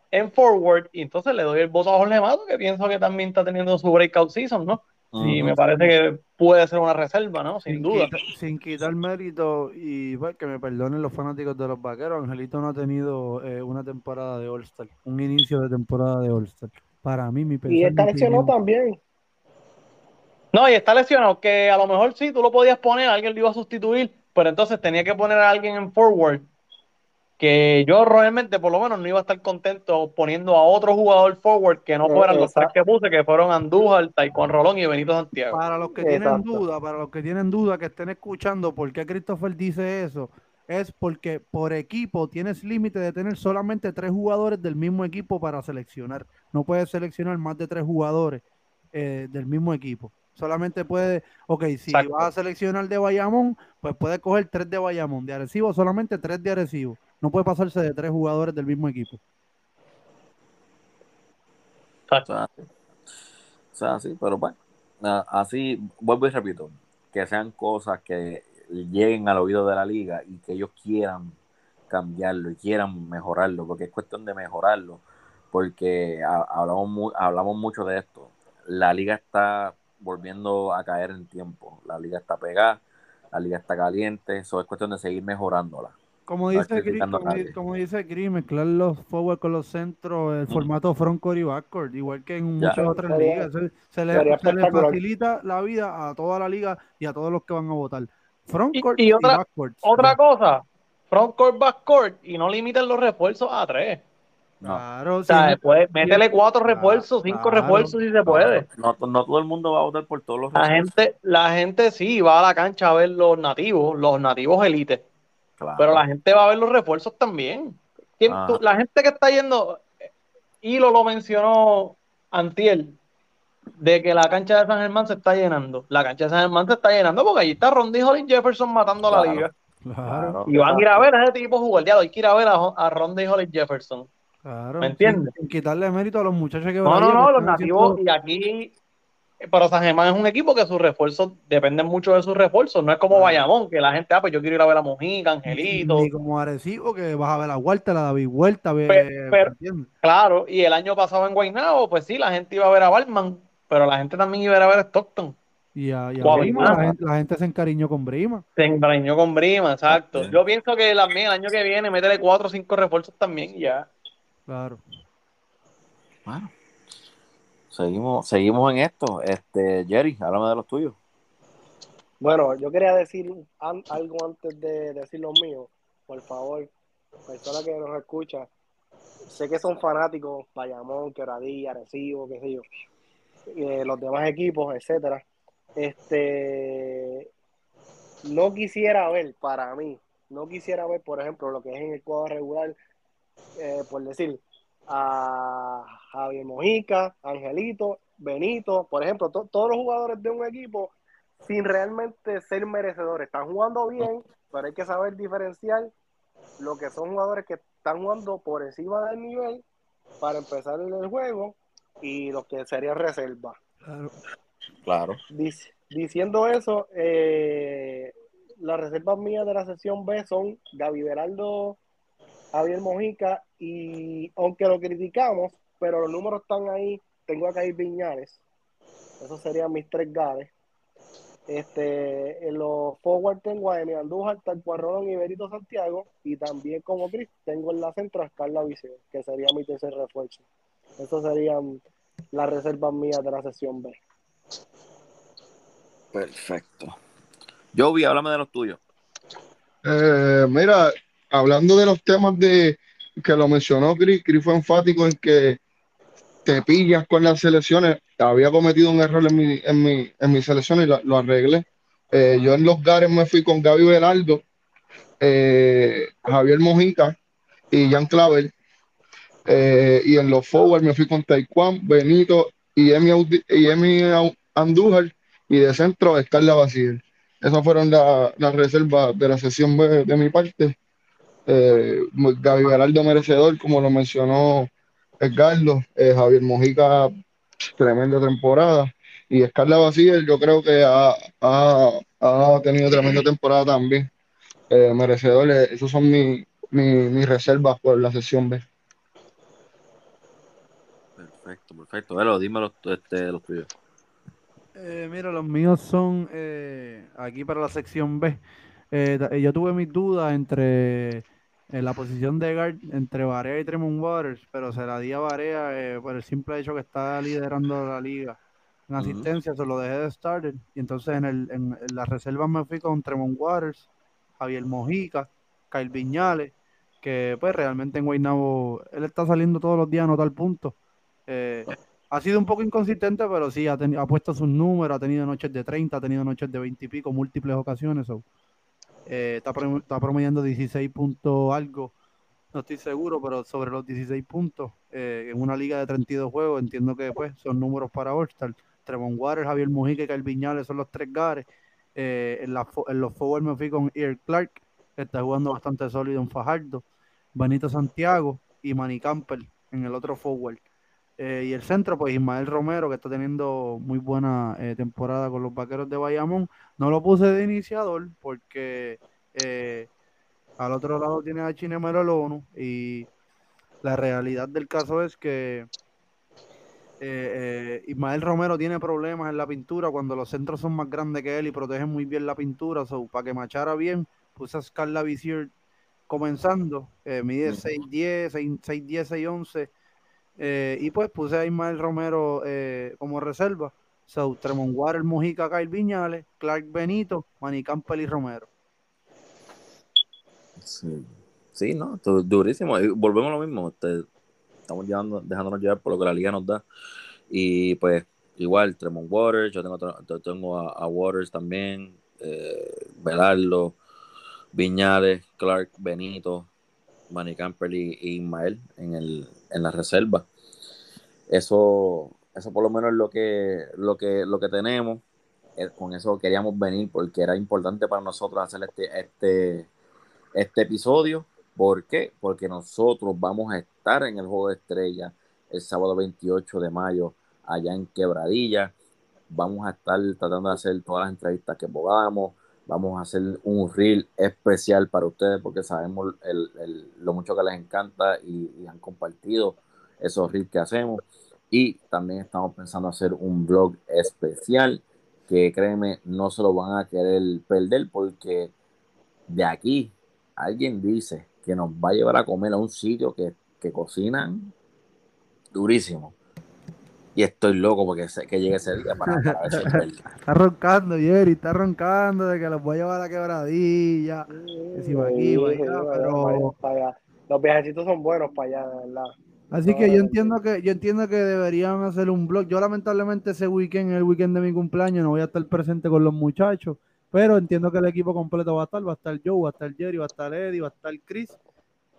en forward. Y entonces le doy el voto a Jorge Mato, que pienso que también está teniendo su breakout season, ¿no? Y me parece que puede ser una reserva, ¿no? Sin, duda. sin quitar mérito y pues, que me perdonen los fanáticos de los vaqueros, Angelito no ha tenido eh, una temporada de All-Star, un inicio de temporada de All-Star. Para mí, mi Y está lesionado también. No, y está lesionado, que a lo mejor sí, tú lo podías poner, alguien lo iba a sustituir, pero entonces tenía que poner a alguien en forward, que yo realmente por lo menos no iba a estar contento poniendo a otro jugador forward que no fueran los tres que puse, que fueron Andújar, Taekwondo Rolón y Benito Santiago. Para los que tienen duda, para los que tienen duda, que estén escuchando por qué Christopher dice eso, es porque por equipo tienes límite de tener solamente tres jugadores del mismo equipo para seleccionar. No puedes seleccionar más de tres jugadores eh, del mismo equipo. Solamente puede, ok, si vas a seleccionar de Bayamón, pues puede coger tres de Bayamón. De Arecibo, solamente tres de Arecibo. No puede pasarse de tres jugadores del mismo equipo. O sea, sí, pero bueno, así, vuelvo y repito, que sean cosas que lleguen al oído de la liga y que ellos quieran cambiarlo y quieran mejorarlo, porque es cuestión de mejorarlo, porque hablamos, hablamos mucho de esto. La liga está volviendo a caer en tiempo. La liga está pegada, la liga está caliente, eso es cuestión de seguir mejorándola. Como dice, Gris, como, dice mezclar los forward con los centros, el formato frontcourt y backcourt, igual que en muchas otras ligas. Se, le, facilita la vida a toda la liga y a todos los que van a votar. Frontcourt y, otra, backcourt. Otra cosa, frontcourt, backcourt y no limiten los refuerzos a tres. Claro, o sea, después, métele cuatro refuerzos, cinco refuerzos si se puede. No, no, todo el mundo va a votar por todos los la gente La gente sí va a la cancha a ver los nativos, los nativos élites. Pero la gente va a ver los refuerzos también. Ah. la gente que está yendo, Hilo lo mencionó Antiel, de que la cancha de San Germán se está llenando. La cancha de San Germán se está llenando porque allí está Rondy Holly Jefferson matando a la liga. y van a ir a ver a ese tipo jugar. Hay que ir a ver a, a Rondy Holly Jefferson. Claro. ¿Me entiendes? Sin, quitarle mérito a los muchachos que No, no, no, los nativos. Y aquí, pero San Germán es un equipo que sus refuerzos dependen mucho de sus refuerzos. No es como Bayamón, que la gente, ah, pues yo quiero ir a ver a Mojica, Angelito. Ni como Arecibo, que vas a ver la Vuelta, la David Vuelta. claro, y el año pasado en Guaynabo, pues sí, la gente iba a ver a Balman, pero la gente también iba a ver a Stockton. Y a, la, gente, se encariñó con Brima. Se encariñó con Brima, exacto. Yo pienso que el año que viene, métele cuatro o cinco refuerzos también y ya. Claro. Bueno, seguimos, seguimos en esto. Este, Jerry, háblame de los tuyos. Bueno, yo quería decir algo antes de decir los míos. Por favor, persona que nos escucha, sé que son fanáticos, Bayamón, Quebradilla, Recibo, qué sé yo, eh, los demás equipos, etcétera. Este, no quisiera ver, para mí, no quisiera ver, por ejemplo, lo que es en el cuadro regular, eh, por decir, a Javier Mojica, Angelito, Benito, por ejemplo, todos los jugadores de un equipo sin realmente ser merecedores. Están jugando bien, pero hay que saber diferenciar lo que son jugadores que están jugando por encima del nivel para empezar el juego y los que serían reserva. Claro. claro. diciendo eso, eh, las reservas mías de la sesión B son Gaby Beraldo Javier Mojica y aunque lo criticamos, pero los números están ahí, tengo acá Cair Viñales, esos serían mis tres gales. Este, en los forward tengo a Emi Andújar, Talcuarrón y Berito Santiago, y también como Chris tengo en la centro a Carla Viseo, que sería mi tercer refuerzo. Esas serían las reservas mías de la sesión B. Perfecto. Jovi, háblame de los tuyos. Eh, mira, hablando de los temas de que lo mencionó Chris, Chris fue enfático en que te pillas con las selecciones. Había cometido un error en mi, en mi, en mi selección y lo, lo arreglé. Eh, yo en los Gares me fui con Gaby Velardo, eh, Javier Mojica y Jan Clavel. Eh, y en los forward me fui con Taekwondo, Benito y Emi, Andújar. Y de centro, Escarla Basile. Esas fueron la- las reservas de la sesión de mi parte. Eh, Gaby Beraldo merecedor, como lo mencionó Edgardo. Eh, Javier Mojica, tremenda temporada. Y Escarla Basile, yo creo que ha, ha- ha tenido tremenda temporada también. Eh, merecedor, eh, esos son mi- mi- mis reservas por la sesión B. Perfecto, perfecto. Velo, dime los, este, los tuyos. Eh, mira, los míos son eh, aquí para la sección B. Eh, yo tuve mis dudas entre en la posición de guard entre Barea y Tremont Waters, pero se la di a Barea eh, por el simple hecho que está liderando la liga en asistencia, se lo dejé de starter. Y entonces en, el, en, en las reservas me fui con Tremont Waters, Javier Mojica, Kyle Viñales, que pues realmente en Guaynabo él está saliendo todos los días a anotar puntos. Eh, ha sido un poco inconsistente, pero sí, ha, ha puesto sus números, ha tenido noches de 30, ha tenido noches de 20 y pico, múltiples ocasiones. so, eh, está, está promediando 16 puntos algo, no estoy seguro, pero sobre los 16 puntos eh, en una liga de 32 juegos, entiendo que pues son números para All-Star. Trevon Javier Mujica y Kyle Viñales son los tres gares. Eh, en los forward me fui con Ear Clark, que está jugando bastante sólido en Fajardo, Benito Santiago y Manny Campbell en el otro forward. Eh, y el centro, pues Ismael Romero, que está teniendo muy buena eh, temporada con los vaqueros de Bayamón. No lo puse de iniciador porque eh, al otro lado tiene a Chinemelo ONU y la realidad del caso es que Ismael Romero tiene problemas en la pintura cuando los centros son más grandes que él y protegen muy bien la pintura. So, para que machara bien, puse a Scarla Visier comenzando. mide Ujú. 6'10, 6'10, 6'11. Eh, y pues puse a Ismael Romero eh, como reserva. So, Tremont Waters, Mojica, Kyle Viñales, Clark Benito, Manny y Romero. Sí, sí ¿no? Du- Durísimo. Y volvemos a lo mismo. este, estamos llevando, dejándonos llevar por lo que la liga nos da. Y pues, igual, Tremont Waters, yo tengo, yo tengo a, Waters también, eh, Velardo, Viñales, Clark, Benito, Manny Campbell y, y Ismael en, el, en la reserva. Eso, eso por lo menos es lo que, lo que, lo que tenemos. Eh, Con eso queríamos venir porque era importante para nosotros hacer este, este, este episodio. ¿Por qué? Porque nosotros vamos a estar en el Juego de Estrella el sábado 28 de mayo allá en Quebradilla. Vamos a estar tratando de hacer todas las entrevistas que podamos. Vamos a hacer un reel especial para ustedes porque sabemos el, el, lo mucho que les encanta y, han compartido esos reels que hacemos. Y también estamos pensando hacer un blog especial que créeme, no se lo van a querer perder porque de aquí alguien dice que nos va a llevar a comer a un sitio que, que cocinan durísimo. Y estoy loco porque sé que llegue ese día para, para ver si es verdad. Está roncando, Jerry, está roncando de que los voy a llevar a la quebradilla. Va aquí, va allá, pero... para allá. Los viajecitos son buenos para allá, de verdad. Así que yo entiendo que yo entiendo que deberían hacer un blog. Yo lamentablemente ese weekend, el weekend de mi cumpleaños, no voy a estar presente con los muchachos, pero entiendo que el equipo completo va a estar, va a estar Joe, va a estar Jerry, va a estar Eddie, va a estar Chris.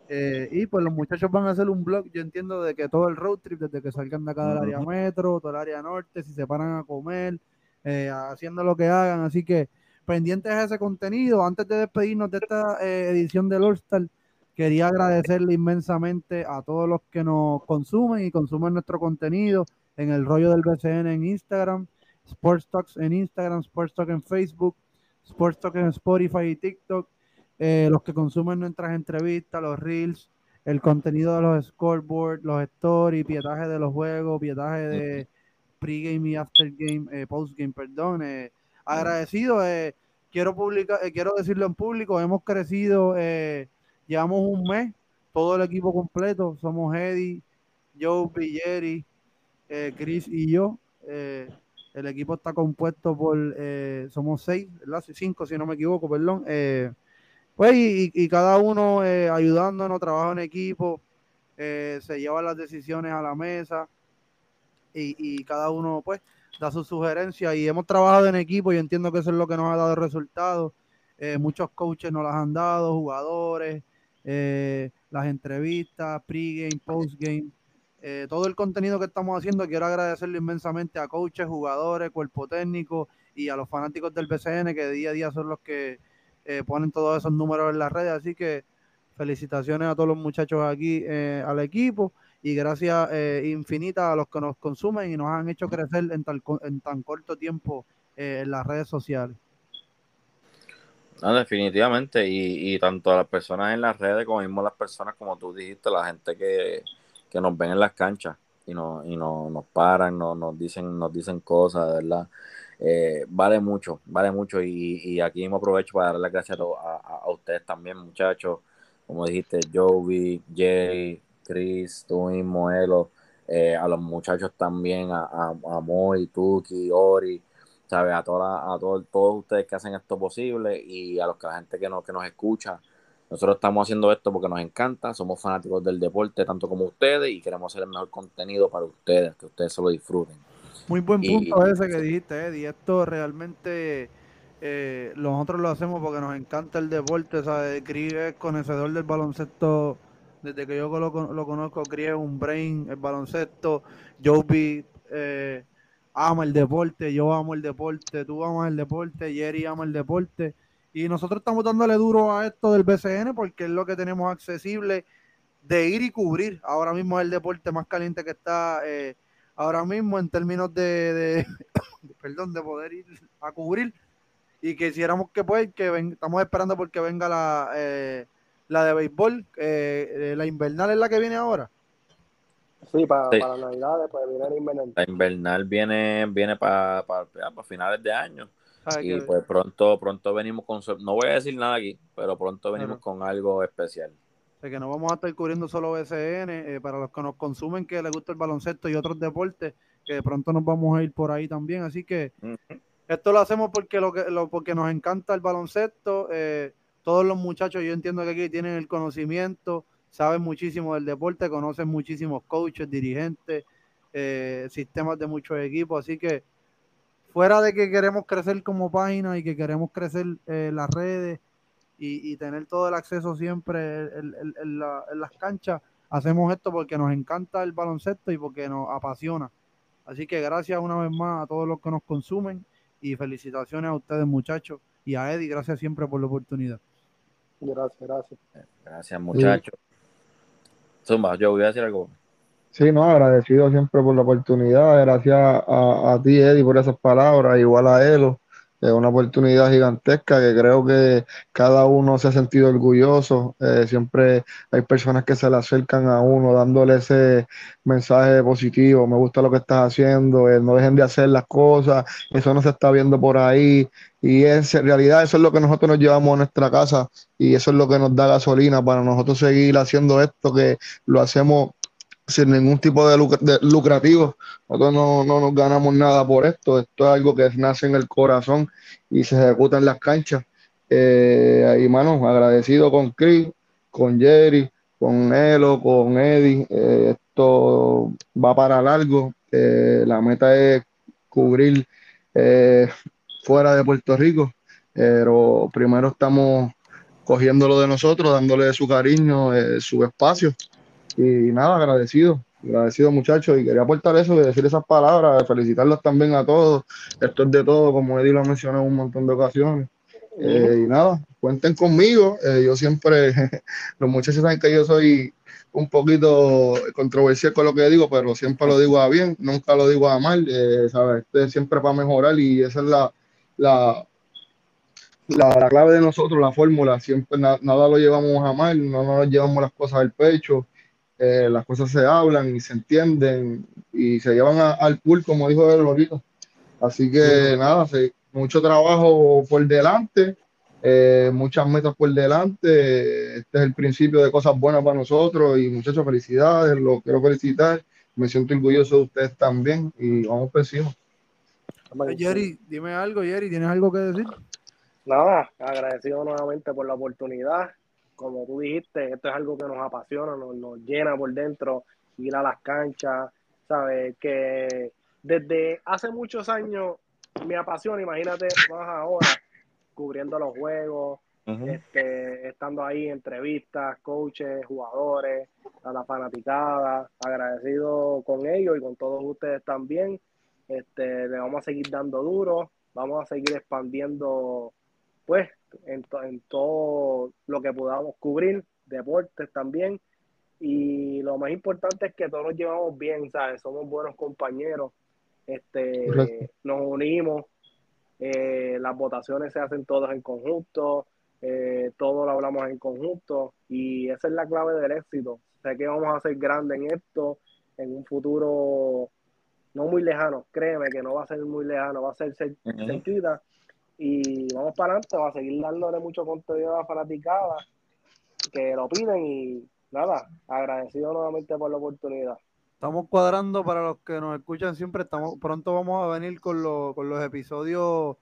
Eh, y pues los muchachos van a hacer un blog, yo entiendo de que todo el road trip, desde que salgan de acá del área metro, todo el área norte, si se paran a comer, eh, haciendo lo que hagan, así que pendientes a ese contenido. Antes de despedirnos de esta eh, edición del All Star, quería agradecerle inmensamente a todos los que nos consumen y consumen nuestro contenido en el rollo del BCN en Instagram, Sports Talks en Instagram, Sports Talk en Facebook, Sports Talk en Spotify y TikTok, eh, los que consumen nuestras entrevistas, los reels, el contenido de los scoreboards, los stories, pietaje de los juegos, pietaje de pregame y aftergame, eh, postgame, perdón. Eh, agradecido, eh, quiero publicar, eh, quiero decirlo en público, hemos crecido, eh, llevamos un mes, todo el equipo completo, somos Eddie, Joe, Jerry, Chris y yo. El equipo está compuesto por, somos seis, ¿verdad? cinco si no me equivoco, perdón. Eh, pues y, cada uno eh, ayudándonos, trabaja en equipo, eh, se lleva las decisiones a la mesa y, y, cada uno pues da sus sugerencias y hemos trabajado en equipo y entiendo que eso es lo que nos ha dado resultados. Eh, muchos coaches nos las han dado, jugadores, eh, las entrevistas, pregame, postgame, eh, todo el contenido que estamos haciendo. Quiero agradecerle inmensamente a coaches, jugadores, cuerpo técnico y a los fanáticos del BCN que día a día son los que eh, ponen todos esos números en las redes. Así que felicitaciones a todos los muchachos aquí, eh, al equipo y gracias eh, infinitas a los que nos consumen y nos han hecho crecer en, tal, en tan corto tiempo eh, en las redes sociales. No, definitivamente, y, y, tanto a las personas en las redes como mismo las personas, como tú dijiste, la gente que, que nos ven en las canchas y, no, y no, nos paran, no, nos, dicen, nos dicen cosas, verdad. Eh, vale mucho, vale mucho, y, y, aquí mismo aprovecho para darle las gracias a, a, a ustedes también, muchachos, como dijiste, Joey, Jay, Chris, tú mismo, Elo, eh, a los muchachos también, a, a, a Moy, Tuki, Ori, ¿sabes? A, toda, a todo, todos ustedes que hacen esto posible y a los que la gente que, no, que nos escucha. Nosotros estamos haciendo esto porque nos encanta, somos fanáticos del deporte tanto como ustedes y queremos hacer el mejor contenido para ustedes, que ustedes se lo disfruten. Muy buen punto y, ese que dijiste, Eddie. Esto realmente eh, nosotros lo hacemos porque nos encanta el deporte, ¿sabes? Cris es conocedor del baloncesto desde que yo lo, lo conozco, Cris es un brain, el baloncesto, Joby eh, ama el deporte, yo amo el deporte, tú amas el deporte, Jerry ama el deporte. Y nosotros estamos dándole duro a esto del BCN porque es lo que tenemos accesible de ir y cubrir. Ahora mismo es el deporte más caliente que está eh, ahora mismo en términos de, de perdón, de poder ir a cubrir. Y quisiéramos que pues, que ven, estamos esperando porque venga la, eh, la de béisbol, eh, la invernal es la que viene ahora. Sí, para, sí. para Navidades, pues viene la invernal. La invernal viene, viene para, para, para finales de año. Ay, y pues bien. pronto, pronto venimos con, no voy a decir nada aquí, pero pronto venimos con algo especial. Sea que no vamos a estar cubriendo solo BCN, eh, para los que nos consumen, que les gusta el baloncesto y otros deportes, que de pronto nos vamos a ir por ahí también. Así que uh -huh. esto lo hacemos porque, lo que, lo, porque nos encanta el baloncesto. Eh, todos los muchachos, yo entiendo que aquí tienen el conocimiento, saben muchísimo del deporte, conocen muchísimos coaches, dirigentes, eh, sistemas de muchos equipos, así que fuera de que queremos crecer como página y que queremos crecer las redes y, y, tener todo el acceso siempre en, en, en, la, en, las canchas, hacemos esto porque nos encanta el baloncesto y porque nos apasiona. Así que gracias una vez más a todos los que nos consumen y felicitaciones a ustedes muchachos y a Eddie, gracias siempre por la oportunidad. Gracias, gracias. Gracias muchachos. Sí. Zumba, yo voy a decir algo. Sí, no, agradecido siempre por la oportunidad, gracias a, a ti, Eddie, por esas palabras, igual a Elo, es una oportunidad gigantesca que creo que cada uno se ha sentido orgulloso, eh, siempre hay personas que se le acercan a uno dándole ese mensaje positivo, me gusta lo que estás haciendo, eh, no dejen de hacer las cosas, eso no se está viendo por ahí, y en realidad eso es lo que nosotros nos llevamos a nuestra casa y eso es lo que nos da gasolina para nosotros seguir haciendo esto, que lo hacemos sin ningún tipo de, lucr de lucrativo. Nosotros no, no, nos ganamos nada por esto. Esto es algo que nace en el corazón y se ejecuta en las canchas. Eh, y mano, agradecido con Chris, con Jerry, con Elo, con Eddie. Eh, esto va para largo. Eh, la meta es cubrir eh, fuera de Puerto Rico, pero primero estamos cogiéndolo de nosotros, dándole su cariño, su espacio y nada, agradecido, agradecido muchachos, y quería aportar eso, y decir esas palabras, felicitarlos también a todos, esto es de todo, como Eddie lo ha mencionado en un montón de ocasiones, eh, y nada, cuenten conmigo, eh, yo siempre, los muchachos saben que yo soy un poquito controversial con lo que digo, pero siempre lo digo a bien, nunca lo digo a mal, eh, ¿sabes? Esto es siempre para mejorar y esa es la, la, la, la clave de nosotros, la fórmula, siempre na, nada lo llevamos a mal, no nos llevamos las cosas al pecho, eh, las cosas se hablan y se entienden y se llevan a, al pool, como dijo el ahorita. Así que sí. nada, sí, mucho trabajo por delante, eh, muchas metas por delante. Este es el principio de cosas buenas para nosotros y muchachos, felicidades, los quiero felicitar. Me siento orgulloso de ustedes también y vamos por encima. Jerry, dime algo, Jerry, ¿tienes algo que decir? nada, agradecido nuevamente por la oportunidad. Como tú dijiste, esto es algo que nos apasiona, nos, nos llena por dentro, ir a las canchas, ¿sabes? Que desde hace muchos años me apasiona, imagínate más ahora, cubriendo los juegos, este, estando ahí, entrevistas, coaches, jugadores, a la fanaticada, agradecido con ellos y con todos ustedes también. Este, le vamos a seguir dando duro, vamos a seguir expandiendo, pues, en, to- en todo lo que podamos cubrir, deportes también. Y lo más importante es que todos nos llevamos bien, ¿sabes? Somos buenos compañeros, este, Correcto. nos unimos, eh, las votaciones se hacen todos en conjunto, eh, todo lo hablamos en conjunto y esa es la clave del éxito. Sé que vamos a ser grandes en esto en un futuro no muy lejano, créeme que no va a ser muy lejano, va a ser cerquita y vamos para adelante, va a seguir dándole mucho contenido a la fanaticada que lo piden y nada, agradecido nuevamente por la oportunidad. Estamos cuadrando para los que nos escuchan siempre. Estamos pronto vamos a venir con, los- con los episodios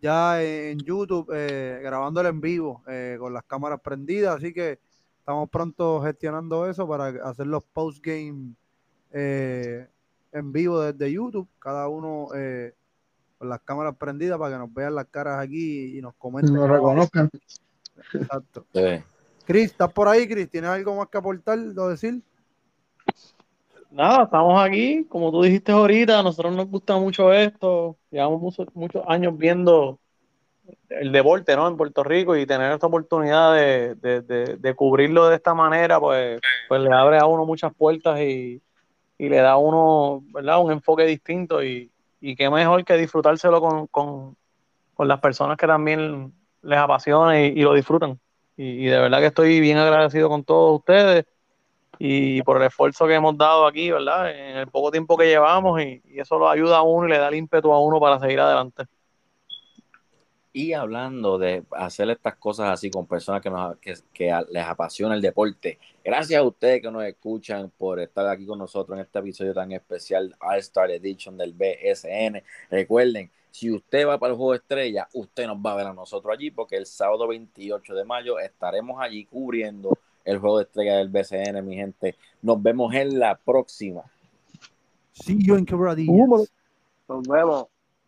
ya en YouTube, eh, grabándolo en vivo, eh, con las cámaras prendidas. Así que estamos pronto gestionando eso para hacer los post game eh, en vivo desde YouTube. Cada uno eh, con las cámaras prendidas para que nos vean las caras aquí y nos comenten. Nos reconozcan. Exacto. Sí. Chris, ¿estás por ahí, Chris? ¿Tienes algo más que aportar o decir? Nada, estamos aquí, como tú dijiste ahorita, a nosotros nos gusta mucho esto, llevamos muchos, muchos años viendo el deporte, ¿no? En Puerto Rico y tener esta oportunidad de, de- de- de cubrirlo de esta manera, pues, pues le abre a uno muchas puertas y, y le da a uno, ¿verdad? Un enfoque distinto y, y qué mejor que disfrutárselo con, con, con las personas que también les apasiona y, lo disfrutan. Y, y de verdad que estoy bien agradecido con todos ustedes y por el esfuerzo que hemos dado aquí, ¿verdad? En el poco tiempo que llevamos y, y eso lo ayuda a uno y le da el ímpetu a uno para seguir adelante. Y hablando de hacer estas cosas así con personas que, nos, que, que les apasiona el deporte, gracias a ustedes que nos escuchan por estar aquí con nosotros en este episodio tan especial, All Star Edition del BSN. Recuerden, si usted va para el juego de estrella, usted nos va a ver a nosotros allí, porque el sábado 28 de mayo estaremos allí cubriendo el juego de estrella del BCN, mi gente. Nos vemos en la próxima. See you in Quebradillas. Nos vemos.